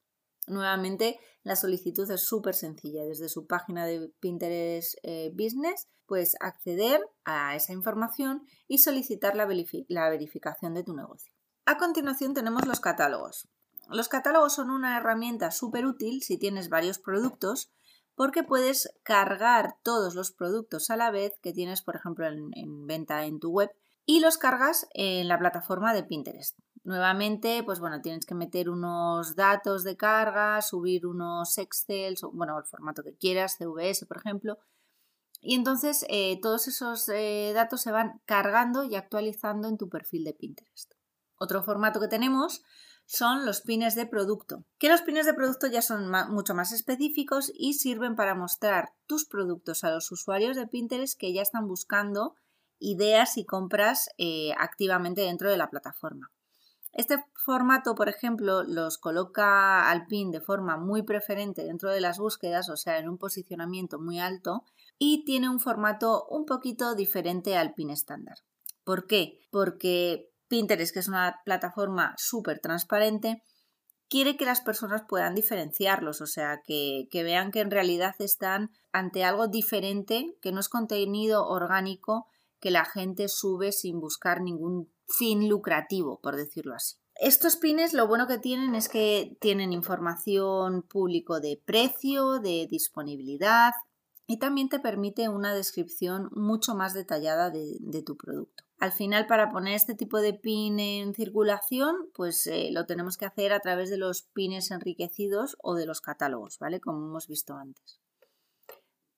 Nuevamente, la solicitud es súper sencilla. Desde su página de Pinterest eh, Business puedes acceder a esa información y solicitar la, la verificación de tu negocio. A continuación tenemos los catálogos. Los catálogos son una herramienta súper útil si tienes varios productos porque puedes cargar todos los productos a la vez que tienes, por ejemplo, en venta en tu web y los cargas en la plataforma de Pinterest. Nuevamente, pues bueno, tienes que meter unos datos de carga, subir unos Excel, bueno, el formato que quieras, CVS, por ejemplo. Y entonces eh, todos esos eh, datos se van cargando y actualizando en tu perfil de Pinterest. Otro formato que tenemos son los pines de producto, que los pines de producto ya son mucho más específicos y sirven para mostrar tus productos a los usuarios de Pinterest que ya están buscando ideas y compras eh, activamente dentro de la plataforma. Este formato, por ejemplo, los coloca al pin de forma muy preferente dentro de las búsquedas, o sea, en un posicionamiento muy alto, y tiene un formato un poquito diferente al pin estándar. ¿Por qué? Porque Pinterest, que es una plataforma súper transparente, quiere que las personas puedan diferenciarlos, o sea, que, que, vean que en realidad están ante algo diferente, que no es contenido orgánico que la gente sube sin buscar ningún fin lucrativo, por decirlo así. Estos pines lo bueno que tienen es que tienen información público de precio, de disponibilidad y también te permite una descripción mucho más detallada de, tu producto. Al final, para poner este tipo de pin en circulación, pues eh, lo tenemos que hacer a través de los pines enriquecidos o de los catálogos, ¿vale? Como hemos visto antes.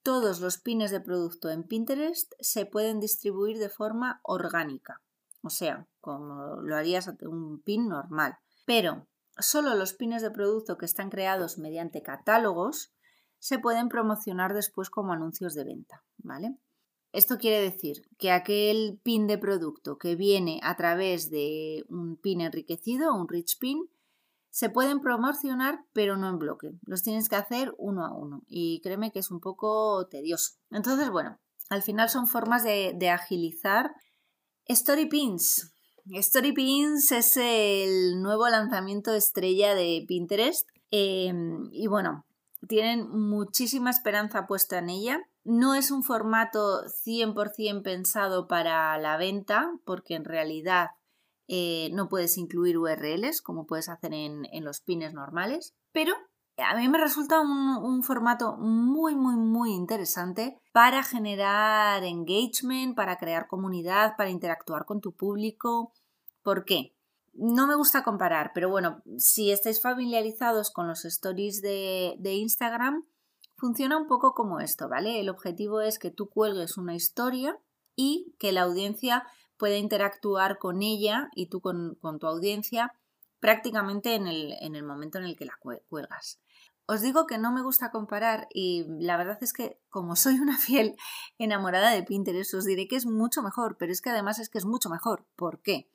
Todos los pines de producto en Pinterest se pueden distribuir de forma orgánica, o sea, como lo harías un pin normal. Pero solo los pines de producto que están creados mediante catálogos se pueden promocionar después como anuncios de venta, ¿vale? Esto quiere decir que aquel pin de producto que viene a través de un pin enriquecido, un rich pin, se pueden promocionar, pero no en bloque. Los tienes que hacer uno a uno. Y créeme que es un poco tedioso. Entonces, bueno, al final son formas de, agilizar. Story Pins. Story Pins es el nuevo lanzamiento estrella de Pinterest. Em, y bueno, tienen muchísima esperanza puesta en ella. No es un formato 100% pensado para la venta, porque en realidad eh, no puedes incluir URLs como puedes hacer en, los pines normales, pero a mí me resulta un, formato muy, muy, muy interesante para generar engagement, para crear comunidad, para interactuar con tu público. ¿Por qué? No me gusta comparar, pero bueno, si estáis familiarizados con los stories de, de Instagram, funciona un poco como esto, ¿vale? El objetivo es que tú cuelgues una historia y que la audiencia puede interactuar con ella y tú con, tu audiencia prácticamente en el, en el, momento en el que la cuelgas. Os digo que no me gusta comparar y la verdad es que como soy una fiel enamorada de Pinterest os diré que es mucho mejor, pero es que además es que es mucho mejor. ¿Por qué?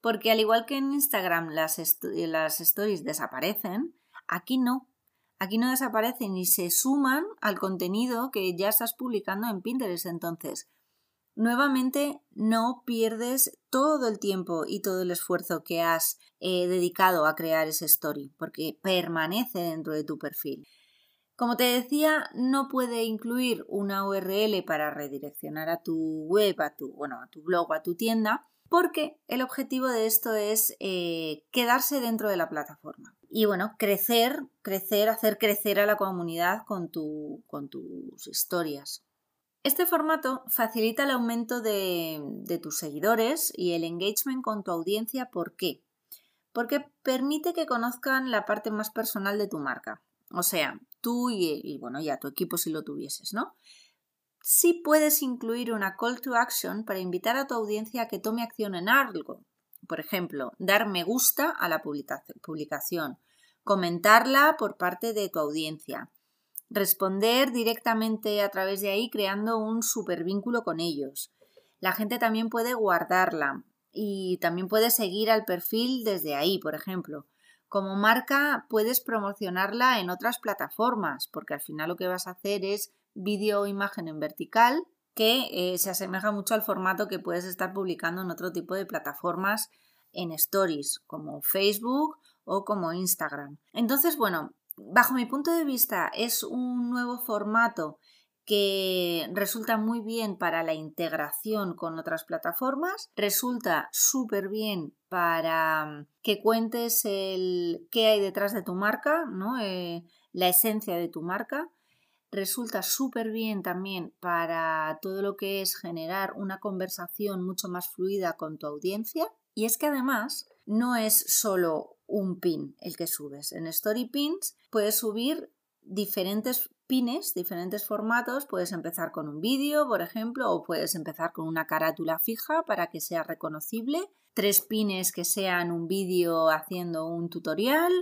Porque al igual que en Instagram las, las stories desaparecen, aquí no. Aquí no desaparecen y se suman al contenido que ya estás publicando en Pinterest. Entonces, nuevamente no pierdes todo el tiempo y todo el esfuerzo que has eh, dedicado a crear ese story, porque permanece dentro de tu perfil. Como te decía, no puede incluir una URL para redireccionar a tu web, a tu, bueno, a tu blog a tu tienda, porque el objetivo de esto es eh, quedarse dentro de la plataforma. Y bueno, crecer, crecer, hacer crecer a la comunidad con tus historias. Este formato facilita el aumento de, tus seguidores y el engagement con tu audiencia. ¿Por qué? Porque permite que conozcan la parte más personal de tu marca. O sea, tú y, bueno, ya tu equipo si lo tuvieses, ¿no? Sí puedes incluir una call to action para invitar a tu audiencia a que tome acción en algo. Por ejemplo, dar me gusta a la publicación, comentarla por parte de tu audiencia, responder directamente a través de ahí creando un supervínculo con ellos. La gente también puede guardarla y también puede seguir al perfil desde ahí, por ejemplo. Como marca puedes promocionarla en otras plataformas, porque al final lo que vas a hacer es vídeo o imagen en vertical, que eh, se asemeja mucho al formato que puedes estar publicando en otro tipo de plataformas en stories, como Facebook o como Instagram. Entonces, bueno, bajo mi punto de vista es un nuevo formato que resulta muy bien para la integración con otras plataformas, resulta súper bien para mm, que cuentes el qué hay detrás de tu marca, ¿no? Eh, la esencia de tu marca. Resulta súper bien también para todo lo que es generar una conversación mucho más fluida con tu audiencia. Y es que además no es solo un pin el que subes. En Story Pins puedes subir diferentes pines, diferentes formatos. Puedes empezar con un vídeo, por ejemplo, o puedes empezar con una carátula fija para que sea reconocible. Tres pines que sean un vídeo haciendo un tutorial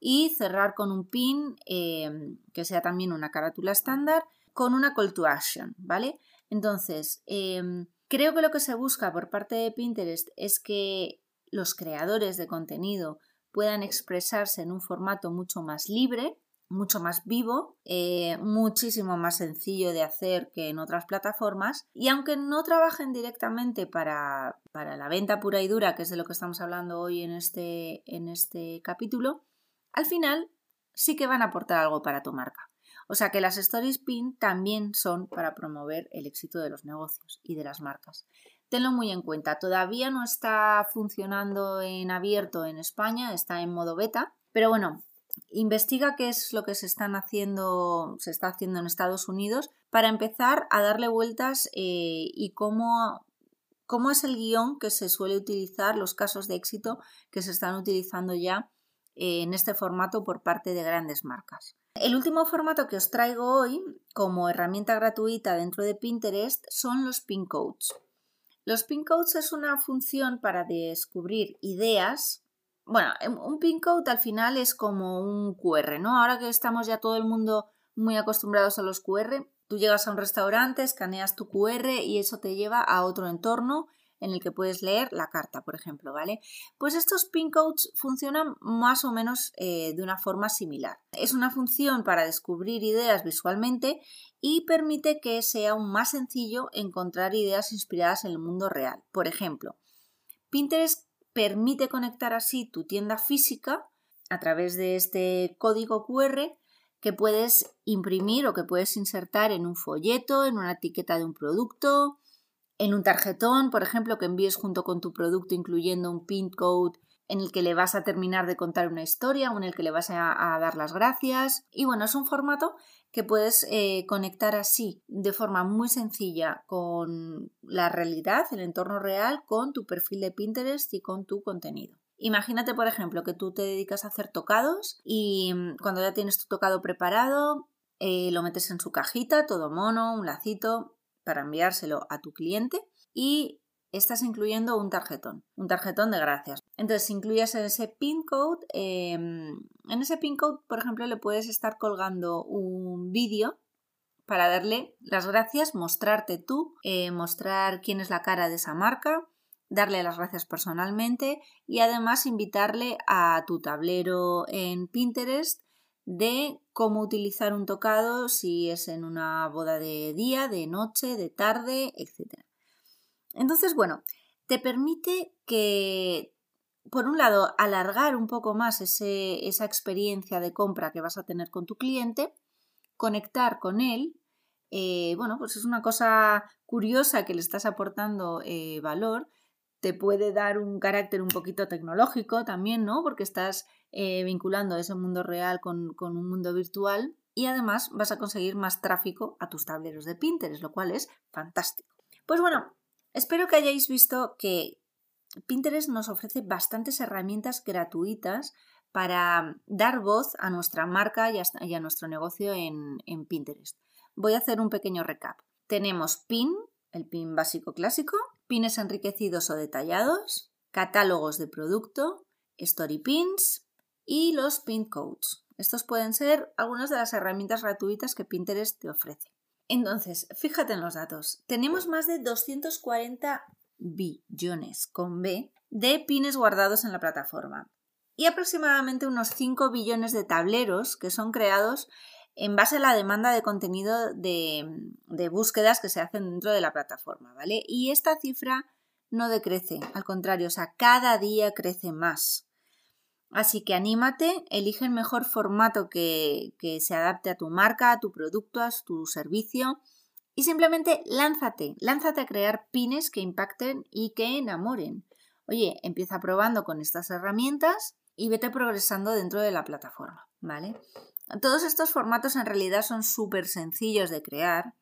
y cerrar con un pin em, que sea también una carátula estándar con una call to action, ¿vale? Entonces, em, creo que lo que se busca por parte de Pinterest es que los creadores de contenido puedan expresarse en un formato mucho más libre, mucho más vivo, eh, muchísimo más sencillo de hacer que en otras plataformas y aunque no trabajen directamente para, para, la venta pura y dura, que es de lo que estamos hablando hoy en este, en este capítulo, al final sí que van a aportar algo para tu marca. O sea que las Stories Pin también son para promover el éxito de los negocios y de las marcas. Tenlo muy en cuenta. Todavía no está funcionando en abierto en España, está en modo beta, pero bueno, investiga qué es lo que se están haciendo, se está haciendo en Estados Unidos para empezar a darle vueltas eh, y cómo, cómo es el guion que se suele utilizar, los casos de éxito que se están utilizando ya eh, en este formato por parte de grandes marcas. El último formato que os traigo hoy como herramienta gratuita dentro de Pinterest son los pin codes. Los pin codes es una función para descubrir ideas bueno, em, un pin code al final es como un QR, ¿no? Ahora que estamos ya todo el mundo muy acostumbrados a los QR, tú llegas a un restaurante, escaneas tu QR y eso te lleva a otro entorno en el que puedes leer la carta, por ejemplo, ¿vale? Pues estos pin codes funcionan más o menos eh, de una forma similar. Es una función para descubrir ideas visualmente y permite que sea aún más sencillo encontrar ideas inspiradas en el mundo real. Por ejemplo, Pinterest permite conectar así tu tienda física a través de este código QR que puedes imprimir o que puedes insertar en un folleto, en una etiqueta de un producto, en un tarjetón, por ejemplo, que envíes junto con tu producto incluyendo un pin code en el que le vas a terminar de contar una historia o en el que le vas a, dar las gracias. Y bueno, es un formato que puedes eh, conectar así de forma muy sencilla con la realidad, el entorno real, con tu perfil de Pinterest y con tu contenido. Imagínate, por ejemplo, que tú te dedicas a hacer tocados y mm, cuando ya tienes tu tocado preparado, eh, lo metes en su cajita, todo mono, un lacito, para enviárselo a tu cliente y estás incluyendo un tarjetón, un tarjetón de gracias. Entonces, si incluyes ese pin code, em, en ese pin code, por ejemplo, le puedes estar colgando un vídeo para darle las gracias, mostrarte tú, eh, mostrar quién es la cara de esa marca, darle las gracias personalmente y además invitarle a tu tablero en Pinterest de cómo utilizar un tocado si es en una boda de día, de noche, de tarde, etc. Entonces, bueno, te permite que, por un lado, alargar un poco más esa experiencia de compra que vas a tener con tu cliente, conectar con él. Eh, bueno, pues es una cosa curiosa que le estás aportando eh, valor. Te puede dar un carácter un poquito tecnológico también, ¿no? Porque estás eh, vinculando ese mundo real con, con un mundo virtual y además vas a conseguir más tráfico a tus tableros de Pinterest, lo cual es fantástico. Pues bueno, espero que hayáis visto que Pinterest nos ofrece bastantes herramientas gratuitas para dar voz a nuestra marca y a, nuestro negocio en, en Pinterest. Voy a hacer un pequeño recap. Tenemos pin, el pin básico clásico, pines enriquecidos o detallados, catálogos de producto, story pins y los pin codes. Estos pueden ser algunas de las herramientas gratuitas que Pinterest te ofrece. Entonces, fíjate en los datos. Tenemos más de 240 billones con B de pines guardados en la plataforma y aproximadamente unos 5 billones de tableros que son creados en base a la demanda de contenido de, de, búsquedas que se hacen dentro de la plataforma, ¿vale? Y esta cifra no decrece, al contrario, o sea, cada día crece más. Así que anímate, elige el mejor formato que, que se adapte a tu marca, a tu producto, a tu servicio y simplemente lánzate, lánzate a crear pines que impacten y que enamoren. Oye, empieza probando con estas herramientas y vete progresando dentro de la plataforma, ¿vale? Todos estos formatos en realidad son súper sencillos de crear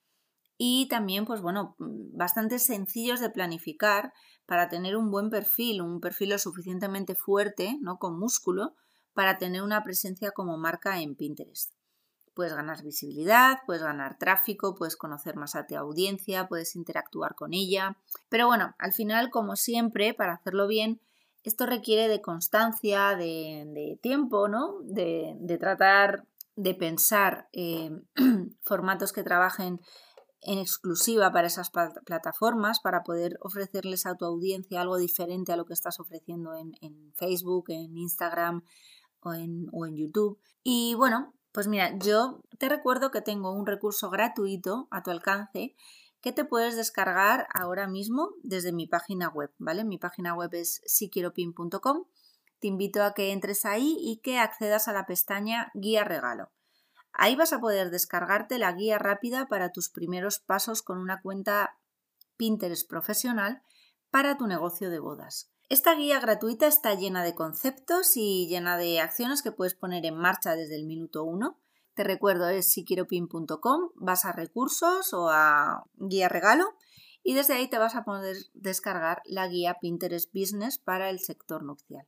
y también, pues bueno, bastante sencillos de planificar para tener un buen perfil, un perfil lo suficientemente fuerte, ¿no? Con músculo, para tener una presencia como marca en Pinterest. Puedes ganar visibilidad, puedes ganar tráfico, puedes conocer más a tu audiencia, puedes interactuar con ella. Pero bueno, al final, como siempre, para hacerlo bien, esto requiere de constancia, de, tiempo, ¿no? De, tratar de pensar eh, formatos que trabajen en exclusiva para esas plataformas, para poder ofrecerles a tu audiencia algo diferente a lo que estás ofreciendo en, Facebook, en Instagram o en, o en YouTube. Y bueno, pues mira, yo te recuerdo que tengo un recurso gratuito a tu alcance que te puedes descargar ahora mismo desde mi página web, ¿vale? Mi página web es siquieropin.com. Te invito a que entres ahí y que accedas a la pestaña Guía Regalo. Ahí vas a poder descargarte la guía rápida para tus primeros pasos con una cuenta Pinterest profesional para tu negocio de bodas. Esta guía gratuita está llena de conceptos y llena de acciones que puedes poner en marcha desde el minuto 1 te recuerdo, es siquieropin.com, vas a recursos o a guía regalo y desde ahí te vas a poder descargar la guía Pinterest Business para el sector nupcial.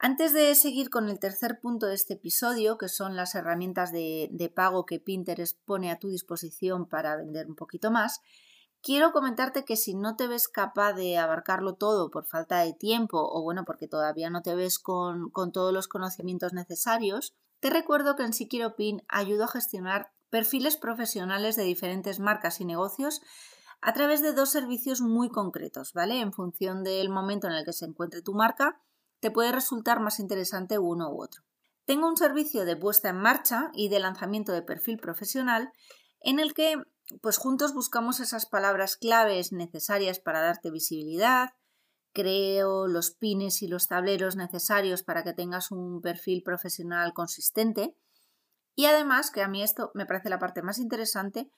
Antes de seguir con el tercer punto de este episodio, que son las herramientas de, pago que Pinterest pone a tu disposición para vender un poquito más, quiero comentarte que si no te ves capaz de abarcarlo todo por falta de tiempo o bueno, porque todavía no te ves con, con todos los conocimientos necesarios, te recuerdo que en Siquiropin ayudo a gestionar perfiles profesionales de diferentes marcas y negocios a través de dos servicios muy concretos, ¿vale? En función del momento en el que se encuentre tu marca, te puede resultar más interesante uno u otro. Tengo un servicio de puesta en marcha y de lanzamiento de perfil profesional en el que pues juntos buscamos esas palabras claves necesarias para darte visibilidad, creo los pines y los tableros necesarios para que tengas un perfil profesional consistente. Y además, que a mí esto me parece la parte más interesante,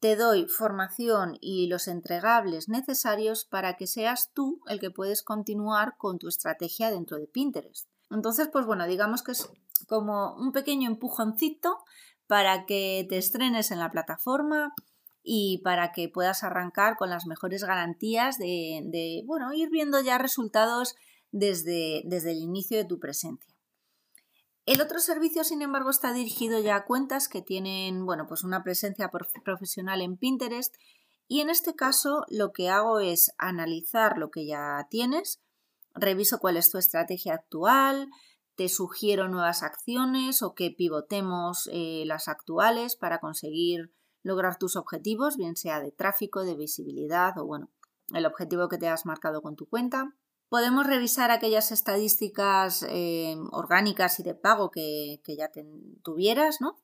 te doy formación y los entregables necesarios para que seas tú el que puedes continuar con tu estrategia dentro de Pinterest. Entonces, pues bueno, digamos que es como un pequeño empujoncito para que te estrenes en la plataforma, y para que puedas arrancar con las mejores garantías de, bueno, ir viendo ya resultados desde, desde el inicio de tu presencia. El otro servicio, sin embargo, está dirigido ya a cuentas que tienen, bueno, pues una presencia profesional en Pinterest y en este caso lo que hago es analizar lo que ya tienes, reviso cuál es tu estrategia actual, te sugiero nuevas acciones o que pivotemos eh, las actuales para conseguir lograr tus objetivos, bien sea de tráfico, de visibilidad o bueno, el objetivo que te has marcado con tu cuenta. Podemos revisar aquellas estadísticas eh, orgánicas y de pago que, ya tuvieras, ¿no?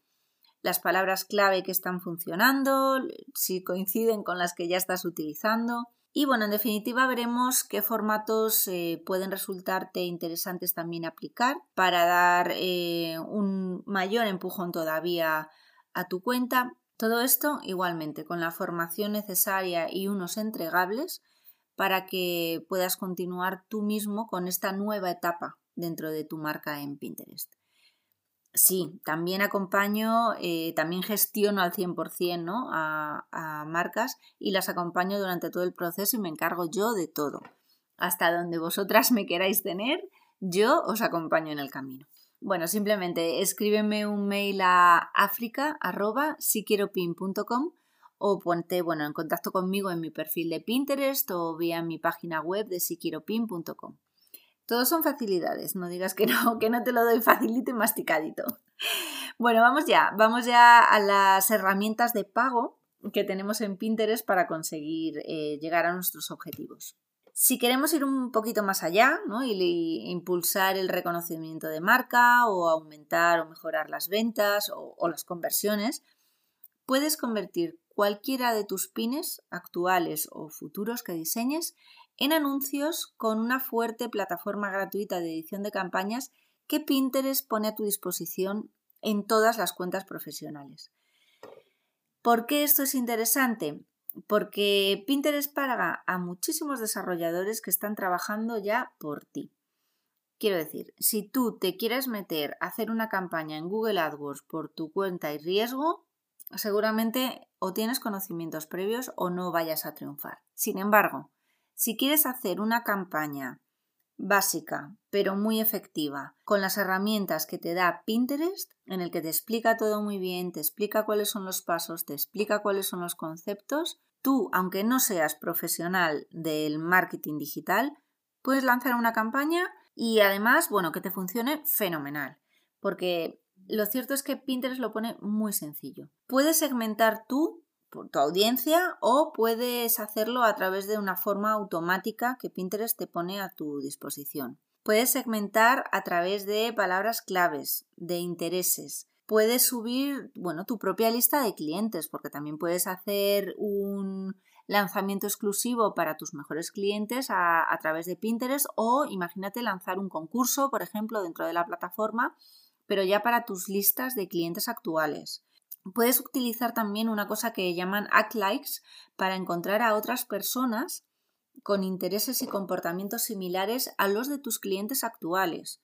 Las palabras clave que están funcionando, si coinciden con las que ya estás utilizando. Y bueno, en definitiva veremos qué formatos eh, pueden resultarte interesantes también aplicar para dar eh, un mayor empujón todavía a tu cuenta. Todo esto igualmente con la formación necesaria y unos entregables para que puedas continuar tú mismo con esta nueva etapa dentro de tu marca en Pinterest. Sí, también acompaño, eh, también gestiono al 100% ¿no? a, a marcas y las acompaño durante todo el proceso y me encargo yo de todo. Hasta donde vosotras me queráis tener, yo os acompaño en el camino. Bueno, simplemente escríbeme un mail a africa.siquieropin.com o ponte bueno, en contacto conmigo en mi perfil de Pinterest o vía mi página web de siquieropin.com. Todos son facilidades, no digas que no, que no te lo doy facilito y masticadito. Bueno, vamos ya, vamos ya a las herramientas de pago que tenemos en Pinterest para conseguir eh, llegar a nuestros objetivos. Si queremos ir un poquito más allá ¿no? y, impulsar el reconocimiento de marca o aumentar o mejorar las ventas o las conversiones, puedes convertir cualquiera de tus pines actuales o futuros que diseñes en anuncios con una fuerte plataforma gratuita de edición de campañas que Pinterest pone a tu disposición en todas las cuentas profesionales. ¿Por qué esto es interesante? Porque Pinterest paga a muchísimos desarrolladores que están trabajando ya por ti. Quiero decir, si tú te quieres meter a hacer una campaña en Google AdWords por tu cuenta y riesgo, seguramente o tienes conocimientos previos o no vayas a triunfar. Sin embargo, si quieres hacer una campaña básica, pero muy efectiva, con las herramientas que te da Pinterest, en el que te explica todo muy bien, te explica cuáles son los pasos, te explica cuáles son los conceptos, tú, aunque no seas profesional del marketing digital, puedes lanzar una campaña y además, bueno, que te funcione fenomenal, porque lo cierto es que Pinterest lo pone muy sencillo. Puedes segmentar tú por tu audiencia o puedes hacerlo a través de una forma automática que Pinterest te pone a tu disposición. Puedes segmentar a través de palabras claves, de intereses. Puedes subir, bueno, tu propia lista de clientes, porque también puedes hacer un lanzamiento exclusivo para tus mejores clientes a, a través de Pinterest o imagínate lanzar un concurso, por ejemplo, dentro de la plataforma, pero ya para tus listas de clientes actuales. Puedes utilizar también una cosa que llaman act likes para encontrar a otras personas con intereses y comportamientos similares a los de tus clientes actuales.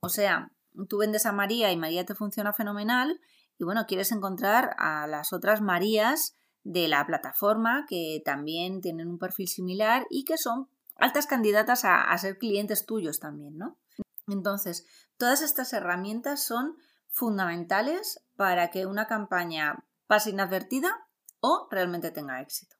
O sea, tú vendes a María y María te funciona fenomenal y bueno, quieres encontrar a las otras Marías de la plataforma que también tienen un perfil similar y que son altas candidatas a, a ser clientes tuyos también, ¿no? Entonces, todas estas herramientas son fundamentales para que una campaña pase inadvertida o realmente tenga éxito.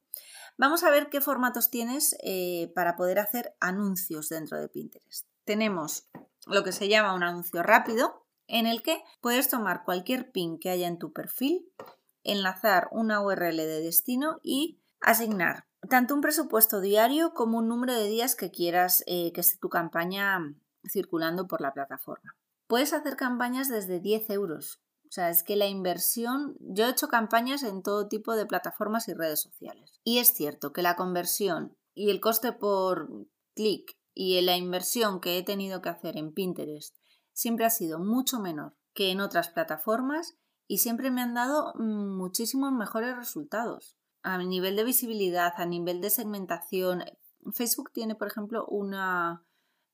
Vamos a ver qué formatos tienes eh, para poder hacer anuncios dentro de Pinterest. Tenemos lo que se llama un anuncio rápido, en el que puedes tomar cualquier pin que haya en tu perfil, enlazar una URL de destino y asignar tanto un presupuesto diario como un número de días que quieras eh, que esté tu campaña circulando por la plataforma. Puedes hacer campañas desde 10 euros. O sea, es que la inversión, yo he hecho campañas en todo tipo de plataformas y redes sociales. Y es cierto que la conversión y el coste por clic y la inversión que he tenido que hacer en Pinterest siempre ha sido mucho menor que en otras plataformas y siempre me han dado muchísimos mejores resultados. A nivel de visibilidad, a nivel de segmentación. Facebook tiene, por ejemplo, una,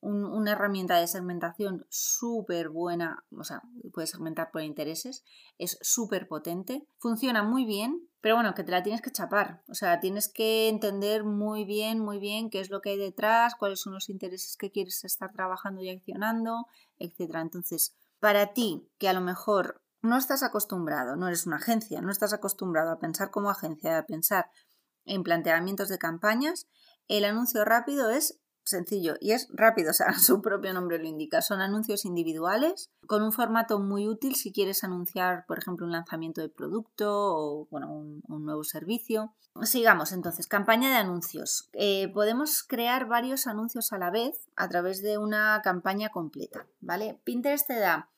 una herramienta de segmentación súper buena, o sea, puedes segmentar por intereses, es súper potente, funciona muy bien, pero bueno, que te la tienes que chapar, o sea, tienes que entender muy bien, muy bien qué es lo que hay detrás, cuáles son los intereses que quieres estar trabajando y accionando, etcétera. Entonces, para ti, que a lo mejor no estás acostumbrado, no eres una agencia, no estás acostumbrado a pensar como agencia, a pensar en planteamientos de campañas, el anuncio rápido es sencillo y es rápido, o sea, su propio nombre lo indica. Son anuncios individuales con un formato muy útil si quieres anunciar, por ejemplo, un lanzamiento de producto o bueno, un, nuevo servicio. Sigamos entonces, campaña de anuncios. Eh, podemos crear varios anuncios a la vez a través de una campaña completa, ¿vale? Pinterest te da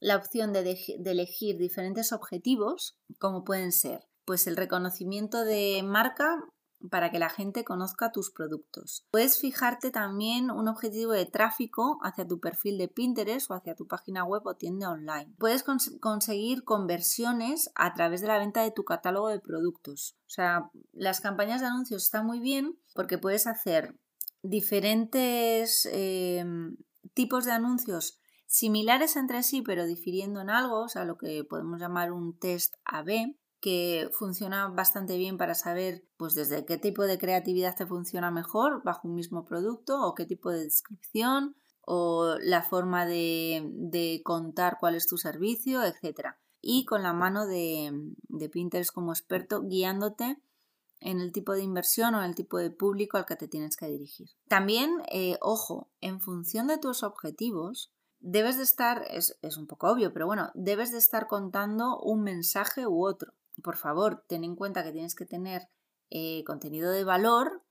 la opción de, de elegir diferentes objetivos, como pueden ser pues el reconocimiento de marca para que la gente conozca tus productos. Puedes fijarte también un objetivo de tráfico hacia tu perfil de Pinterest o hacia tu página web o tienda online. Puedes conseguir conversiones a través de la venta de tu catálogo de productos. O sea, las campañas de anuncios están muy bien porque puedes hacer diferentes eh, tipos de anuncios similares entre sí pero difiriendo en algo, o sea, lo que podemos llamar un test AB, que funciona bastante bien para saber pues desde qué tipo de creatividad te funciona mejor bajo un mismo producto o qué tipo de descripción o la forma de, contar cuál es tu servicio, etc. Y con la mano de, Pinterest como experto guiándote en el tipo de inversión o en el tipo de público al que te tienes que dirigir. También, eh, ojo, en función de tus objetivos, debes de estar, es, es, un poco obvio, pero bueno, debes de estar contando un mensaje u otro por favor, ten en cuenta que tienes que tener eh, contenido de valor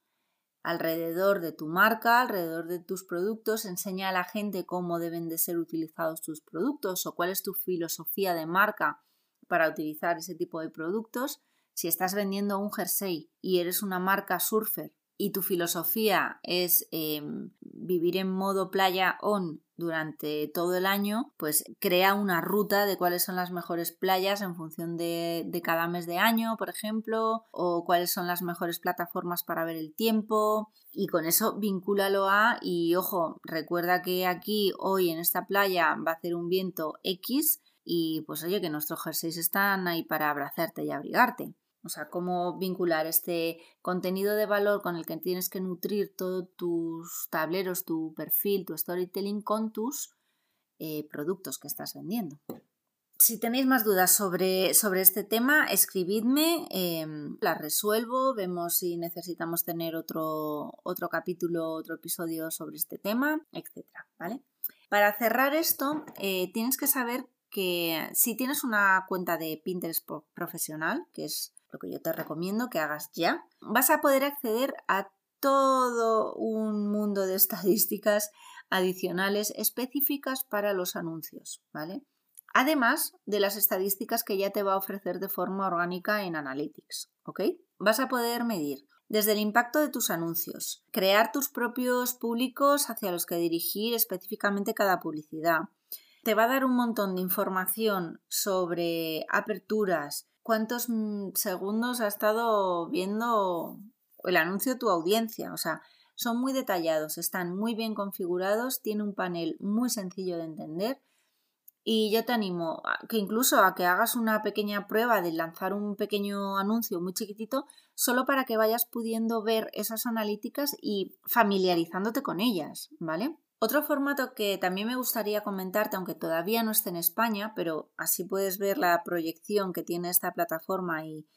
alrededor de tu marca, alrededor de tus productos, enseña a la gente cómo deben de ser utilizados tus productos o cuál es tu filosofía de marca para utilizar ese tipo de productos. Si estás vendiendo un jersey y eres una marca surfer y tu filosofía es em, vivir en modo playa on durante todo el año, pues crea una ruta de cuáles son las mejores playas en función de, de, cada mes de año, por ejemplo, o cuáles son las mejores plataformas para ver el tiempo. Y con eso vincúlalo a, y ojo, recuerda que aquí hoy en esta playa va a hacer un viento X y pues oye que nuestros jerseys están ahí para abrazarte y abrigarte. O sea, cómo vincular este contenido de valor con el que tienes que nutrir todos tus tableros, tu perfil, tu storytelling con tus eh, productos que estás vendiendo. Si tenéis más dudas sobre, sobre este tema, escribidme, em, las resuelvo, vemos si necesitamos tener otro, otro capítulo, otro episodio sobre este tema, etc. ¿vale? Para cerrar esto, eh, tienes que saber que si tienes una cuenta de Pinterest profesional, que es lo que yo te recomiendo que hagas ya, vas a poder acceder a todo un mundo de estadísticas adicionales específicas para los anuncios, ¿vale? Además de las estadísticas que ya te va a ofrecer de forma orgánica en Analytics, ¿ok? Vas a poder medir desde el impacto de tus anuncios, crear tus propios públicos hacia los que dirigir específicamente cada publicidad. Te va a dar un montón de información sobre aperturas, cuántos mm, segundos ha estado viendo el anuncio tu audiencia. O sea, son muy detallados, están muy bien configurados, tiene un panel muy sencillo de entender. Y yo te animo a que incluso a que hagas una pequeña prueba de lanzar un pequeño anuncio muy chiquitito, solo para que vayas pudiendo ver esas analíticas y familiarizándote con ellas, ¿vale? Otro formato que también me gustaría comentarte, aunque todavía no esté en España, pero así puedes ver la proyección que tiene esta plataforma y,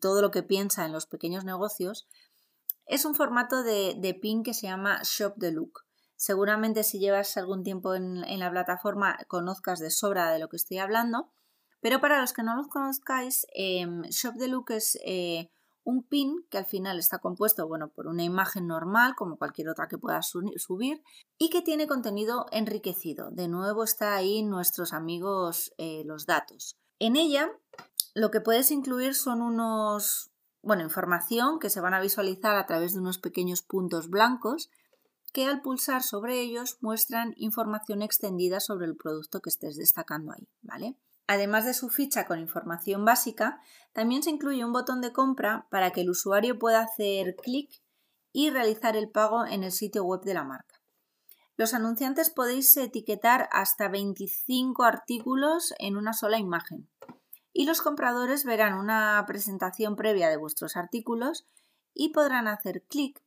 todo lo que piensa en los pequeños negocios, es un formato de, de pin que se llama Shop the Look. Seguramente si llevas algún tiempo en, la plataforma conozcas de sobra de lo que estoy hablando, pero para los que no los conozcáis, em, Shop the Look es eh, un pin que al final está compuesto bueno, por una imagen normal, como cualquier otra que puedas subir, y que tiene contenido enriquecido. De nuevo está ahí nuestros amigos eh, los datos. En ella lo que puedes incluir son unos, bueno, información que se van a visualizar a través de unos pequeños puntos blancos que al pulsar sobre ellos muestran información extendida sobre el producto que estés destacando ahí, ¿vale? Además de su ficha con información básica, también se incluye un botón de compra para que el usuario pueda hacer clic y realizar el pago en el sitio web de la marca. Los anunciantes podéis etiquetar hasta 25 artículos en una sola imagen y los compradores verán una presentación previa de vuestros artículos y podrán hacer clic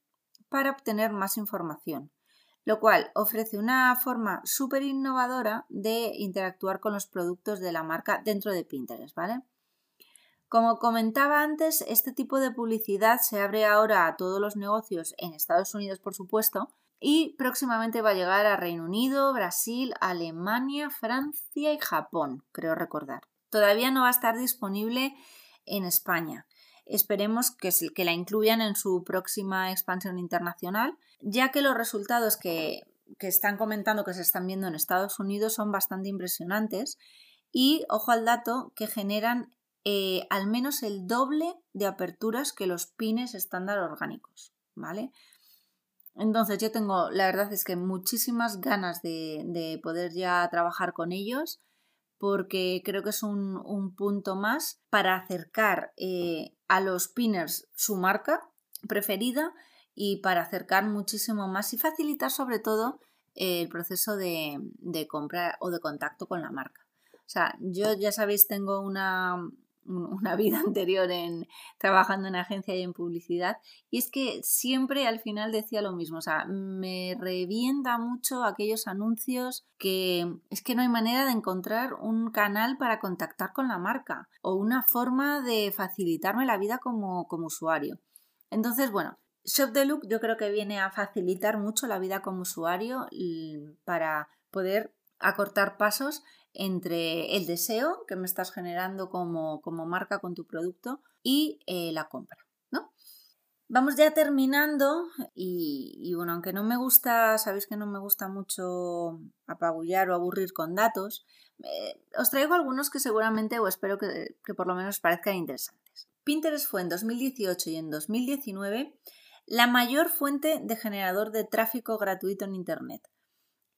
para obtener más información lo cual ofrece una forma súper innovadora de interactuar con los productos de la marca dentro de Pinterest, ¿vale? Como comentaba antes, este tipo de publicidad se abre ahora a todos los negocios en Estados Unidos, por supuesto, y próximamente va a llegar a Reino Unido, Brasil, Alemania, Francia y Japón, creo recordar. Todavía no va a estar disponible en España. Esperemos que, que la incluyan en su próxima expansión internacional, ya que los resultados que, que están comentando que se están viendo en Estados Unidos son bastante impresionantes y, ojo al dato, que generan eh, al menos el doble de aperturas que los pines estándar orgánicos, ¿vale? Entonces yo tengo, la verdad es que muchísimas ganas de, poder ya trabajar con ellos porque creo que es un, punto más para acercar eh, a los pinners su marca preferida y para acercar muchísimo más y facilitar sobre todo el proceso de, de compra o de contacto con la marca. O sea, yo ya sabéis, tengo una, una vida anterior en trabajando en agencia y en publicidad y es que siempre al final decía lo mismo, o sea, me revienta mucho aquellos anuncios que es que no hay manera de encontrar un canal para contactar con la marca o una forma de facilitarme la vida como, como usuario. Entonces, bueno, Shop the Look yo creo que viene a facilitar mucho la vida como usuario para poder acortar pasos entre el deseo que me estás generando como, marca con tu producto y eh, la compra. ¿no? Vamos ya terminando y, bueno, aunque no me gusta, sabéis que no me gusta mucho apagullar o aburrir con datos, eh, os traigo algunos que seguramente o espero que, que por lo menos parezcan interesantes. Pinterest fue en 2018 y en 2019 la mayor fuente de generador de tráfico gratuito en Internet.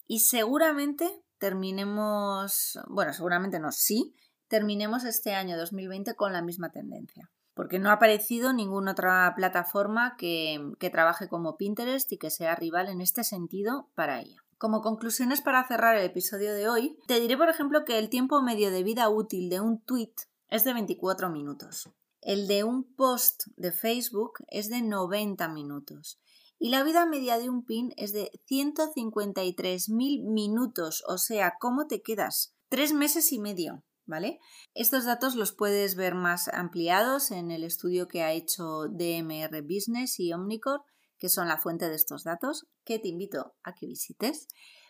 Y seguramente terminemos, bueno, seguramente no, sí, terminemos este año 2020 con la misma tendencia. Porque no ha aparecido ninguna otra plataforma que, que trabaje como Pinterest y que sea rival en este sentido para ella. Como conclusiones para cerrar el episodio de hoy, te diré, por ejemplo, que el tiempo medio de vida útil de un tweet es de 24 minutos. El de un post de Facebook es de 90 minutos y la vida media de un pin es de 153.000 minutos, o sea, ¿cómo te quedas? Tres meses y medio, ¿vale? Estos datos los puedes ver más ampliados en el estudio que ha hecho DMR Business y Omnicore, que son la fuente de estos datos, que te invito a que visites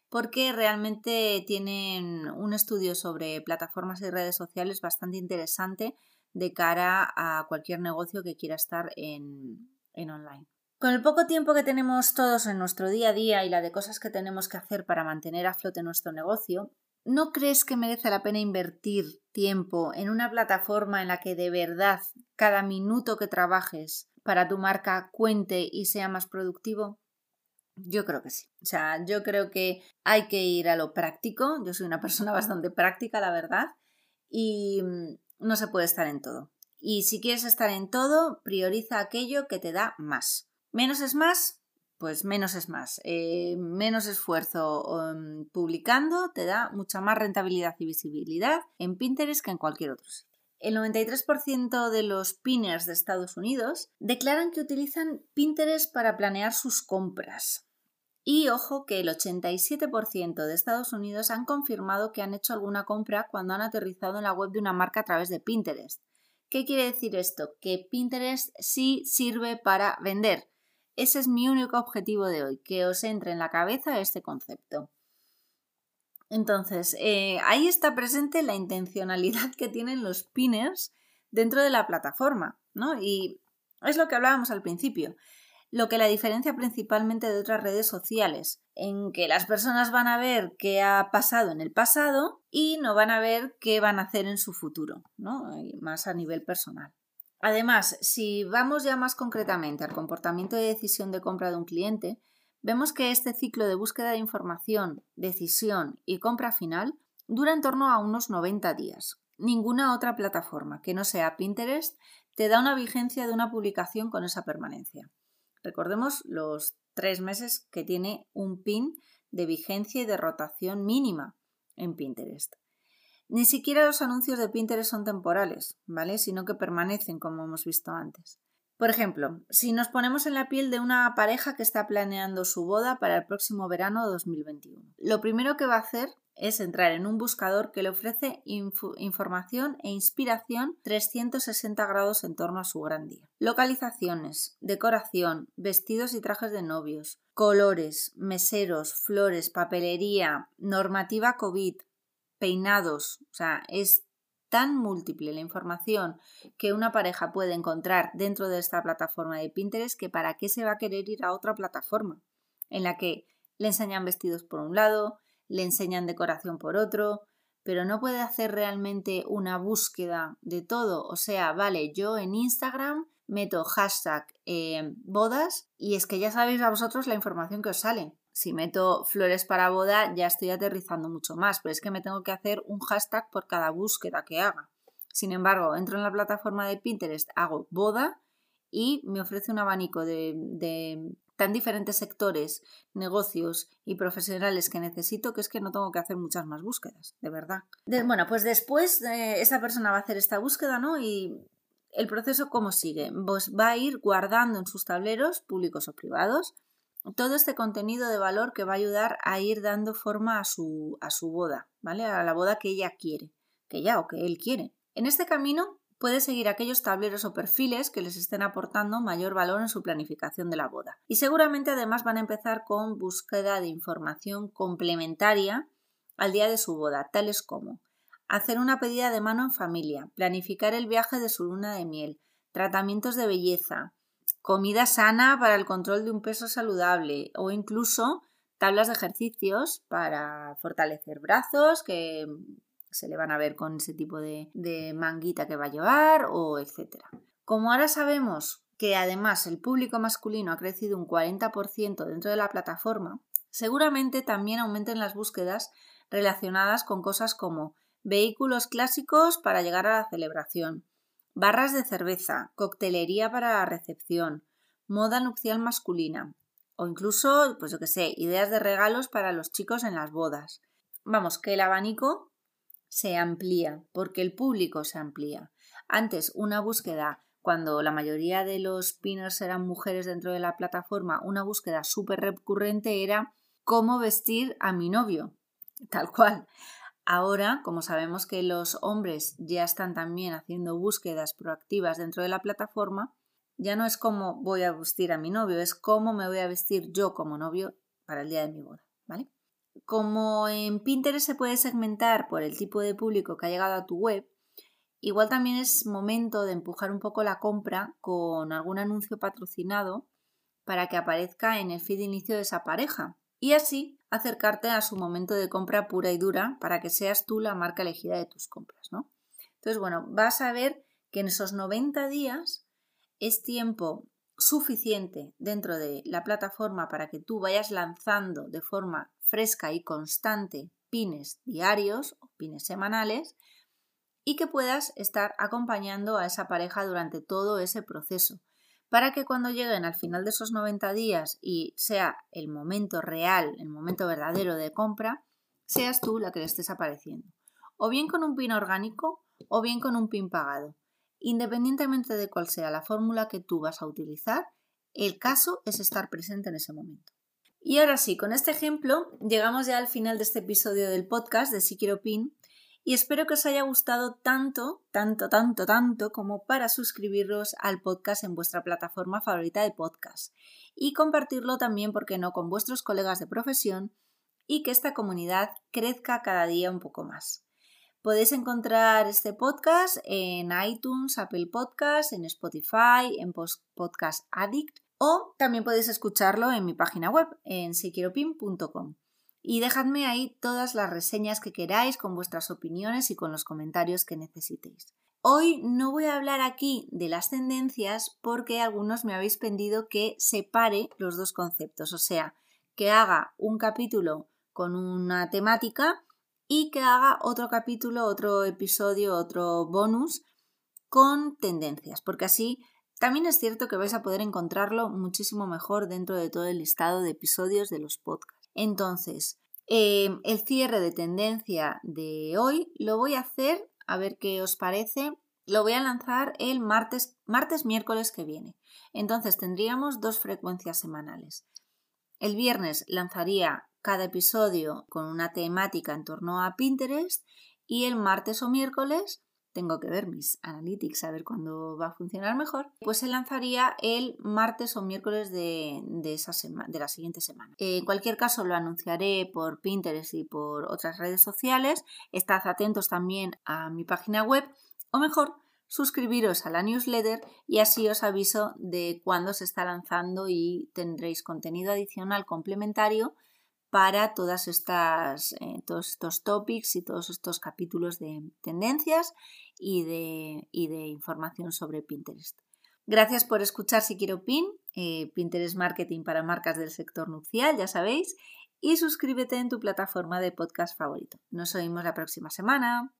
porque realmente tienen un estudio sobre plataformas y redes sociales bastante interesante de cara a cualquier negocio que quiera estar en, en online. Con el poco tiempo que tenemos todos en nuestro día a día y la de cosas que tenemos que hacer para mantener a flote nuestro negocio, ¿no crees que merece la pena invertir tiempo en una plataforma en la que de verdad cada minuto que trabajes para tu marca cuente y sea más productivo? Yo creo que sí. O sea, yo creo que hay que ir a lo práctico. Yo soy una persona bastante práctica, la verdad, y mm, no se puede estar en todo. Y si quieres estar en todo, prioriza aquello que te da más. Menos es más, pues menos es más. Eh, menos esfuerzo um, publicando te da mucha más rentabilidad y visibilidad en Pinterest que en cualquier otro sitio. El 93% de los pinners de Estados Unidos declaran que utilizan Pinterest para planear sus compras. Y ojo que el 87% de Estados Unidos han confirmado que han hecho alguna compra cuando han aterrizado en la web de una marca a través de Pinterest. ¿Qué quiere decir esto? Que Pinterest sí sirve para vender. Ese es mi único objetivo de hoy, que os entre en la cabeza este concepto. Entonces, eh, ahí está presente la intencionalidad que tienen los pinners dentro de la plataforma, ¿no? Y es lo que hablábamos al principio, lo que la diferencia principalmente de otras redes sociales, en que las personas van a ver qué ha pasado en el pasado y no van a ver qué van a hacer en su futuro, ¿no? Más a nivel personal. Además, si vamos ya más concretamente al comportamiento de decisión de compra de un cliente, vemos que este ciclo de búsqueda de información, decisión y compra final dura en torno a unos 90 días. Ninguna otra plataforma que no sea Pinterest te da una vigencia de una publicación con esa permanencia. Recordemos los tres meses que tiene un pin de vigencia y de rotación mínima en Pinterest. Ni siquiera los anuncios de Pinterest son temporales, ¿vale? Sino que permanecen, como hemos visto antes. Por ejemplo, si nos ponemos en la piel de una pareja que está planeando su boda para el próximo verano de 2021, lo primero que va a hacer es entrar en un buscador que le ofrece información e inspiración 360 grados en torno a su gran día. Localizaciones, decoración, vestidos y trajes de novios, colores, meseros, flores, papelería, normativa COVID, peinados, o sea, es tan múltiple la información que una pareja puede encontrar dentro de esta plataforma de Pinterest que para qué se va a querer ir a otra plataforma en la que le enseñan vestidos por un lado, le enseñan decoración por otro, pero no puede hacer realmente una búsqueda de todo. O sea, vale, yo en Instagram meto hashtag eh, bodas y es que ya sabéis a vosotros la información que os sale. Si meto flores para boda ya estoy aterrizando mucho más, pero es que me tengo que hacer un hashtag por cada búsqueda que haga. Sin embargo, entro en la plataforma de Pinterest, hago boda y me ofrece un abanico de, de tan diferentes sectores, negocios y profesionales que necesito que es que no tengo que hacer muchas más búsquedas, de verdad. bueno, pues después eh, esta persona va a hacer esta búsqueda, ¿no? Y el proceso cómo sigue. Pues va a ir guardando en sus tableros, públicos o privados, todo este contenido de valor que va a ayudar a ir dando forma a su, a su boda, ¿vale? A la boda que ella quiere, que ella o que él quiere. En este camino puede seguir aquellos tableros o perfiles que les estén aportando mayor valor en su planificación de la boda. Y seguramente además van a empezar con búsqueda de información complementaria al día de su boda, tales como hacer una pedida de mano en familia, planificar el viaje de su luna de miel, tratamientos de belleza, comida sana para el control de un peso saludable o incluso tablas de ejercicios para fortalecer brazos que se le van a ver con ese tipo de, manguita que va a llevar o etcétera. Como ahora sabemos que además el público masculino ha crecido un 40% dentro de la plataforma, seguramente también aumenten las búsquedas relacionadas con cosas como vehículos clásicos para llegar a la celebración, barras de cerveza, coctelería para la recepción, moda nupcial masculina o incluso, pues yo que sé, ideas de regalos para los chicos en las bodas. Vamos, que el abanico se amplía porque el público se amplía. Antes una búsqueda cuando la mayoría de los pinners eran mujeres dentro de la plataforma, una búsqueda súper recurrente era cómo vestir a mi novio, tal cual. Ahora, como sabemos que los hombres ya están también haciendo búsquedas proactivas dentro de la plataforma, ya no es cómo voy a vestir a mi novio, es cómo me voy a vestir yo como novio para el día de mi boda, ¿vale? Como en Pinterest se puede segmentar por el tipo de público que ha llegado a tu web, igual también es momento de empujar un poco la compra con algún anuncio patrocinado para que aparezca en el feed de inicio de esa pareja y así acercarte a su momento de compra pura y dura para que seas tú la marca elegida de tus compras, ¿no? Entonces, bueno, vas a ver que en esos 90 días es tiempo suficiente dentro de la plataforma para que tú vayas lanzando de forma fresca y constante pines diarios o pines semanales y que puedas estar acompañando a esa pareja durante todo ese proceso para que cuando lleguen al final de esos 90 días y sea el momento real, el momento verdadero de compra, seas tú la que le estés apareciendo. O bien con un pin orgánico o bien con un pin pagado. Independientemente de cuál sea la fórmula que tú vas a utilizar, el caso es estar presente en ese momento. Y ahora sí, con este ejemplo llegamos ya al final de este episodio del podcast de Si Quiero Pin y espero que os haya gustado tanto, tanto, tanto, tanto como para suscribiros al podcast en vuestra plataforma favorita de podcast y compartirlo también, porque no?, con vuestros colegas de profesión y que esta comunidad crezca cada día un poco más. Podéis encontrar este podcast en iTunes, Apple Podcasts, en Spotify, en Podcast Addict o también podéis escucharlo en mi página web en siquieropin.com y dejadme ahí todas las reseñas que queráis con vuestras opiniones y con los comentarios que necesitéis. Hoy no voy a hablar aquí de las tendencias porque algunos me habéis pedido que separe los dos conceptos, o sea, que haga un capítulo con una temática y que haga otro capítulo, otro episodio, otro bonus con tendencias, porque así también es cierto que vais a poder encontrarlo muchísimo mejor dentro de todo el listado de episodios de los podcasts. Entonces, em, el cierre de tendencia de hoy lo voy a hacer, a ver qué os parece. Lo voy a lanzar el martes, martes, miércoles que viene. Entonces tendríamos dos frecuencias semanales. El viernes lanzaría cada episodio con una temática en torno a Pinterest y el martes o miércoles tengo que ver mis analytics a ver cuándo va a funcionar mejor, pues se lanzaría el martes o miércoles de, esa de la siguiente semana. En cualquier caso, lo anunciaré por Pinterest y por otras redes sociales. Estad atentos también a mi página web o mejor, suscribiros a la newsletter y así os aviso de cuándo se está lanzando y tendréis contenido adicional complementario para todas estas, eh, todos estos topics y todos estos capítulos de tendencias y de, y de información sobre Pinterest. Gracias por escuchar Si Quiero Pin, eh, Pinterest Marketing para marcas del sector nupcial, ya sabéis, y suscríbete en tu plataforma de podcast favorito. Nos oímos la próxima semana.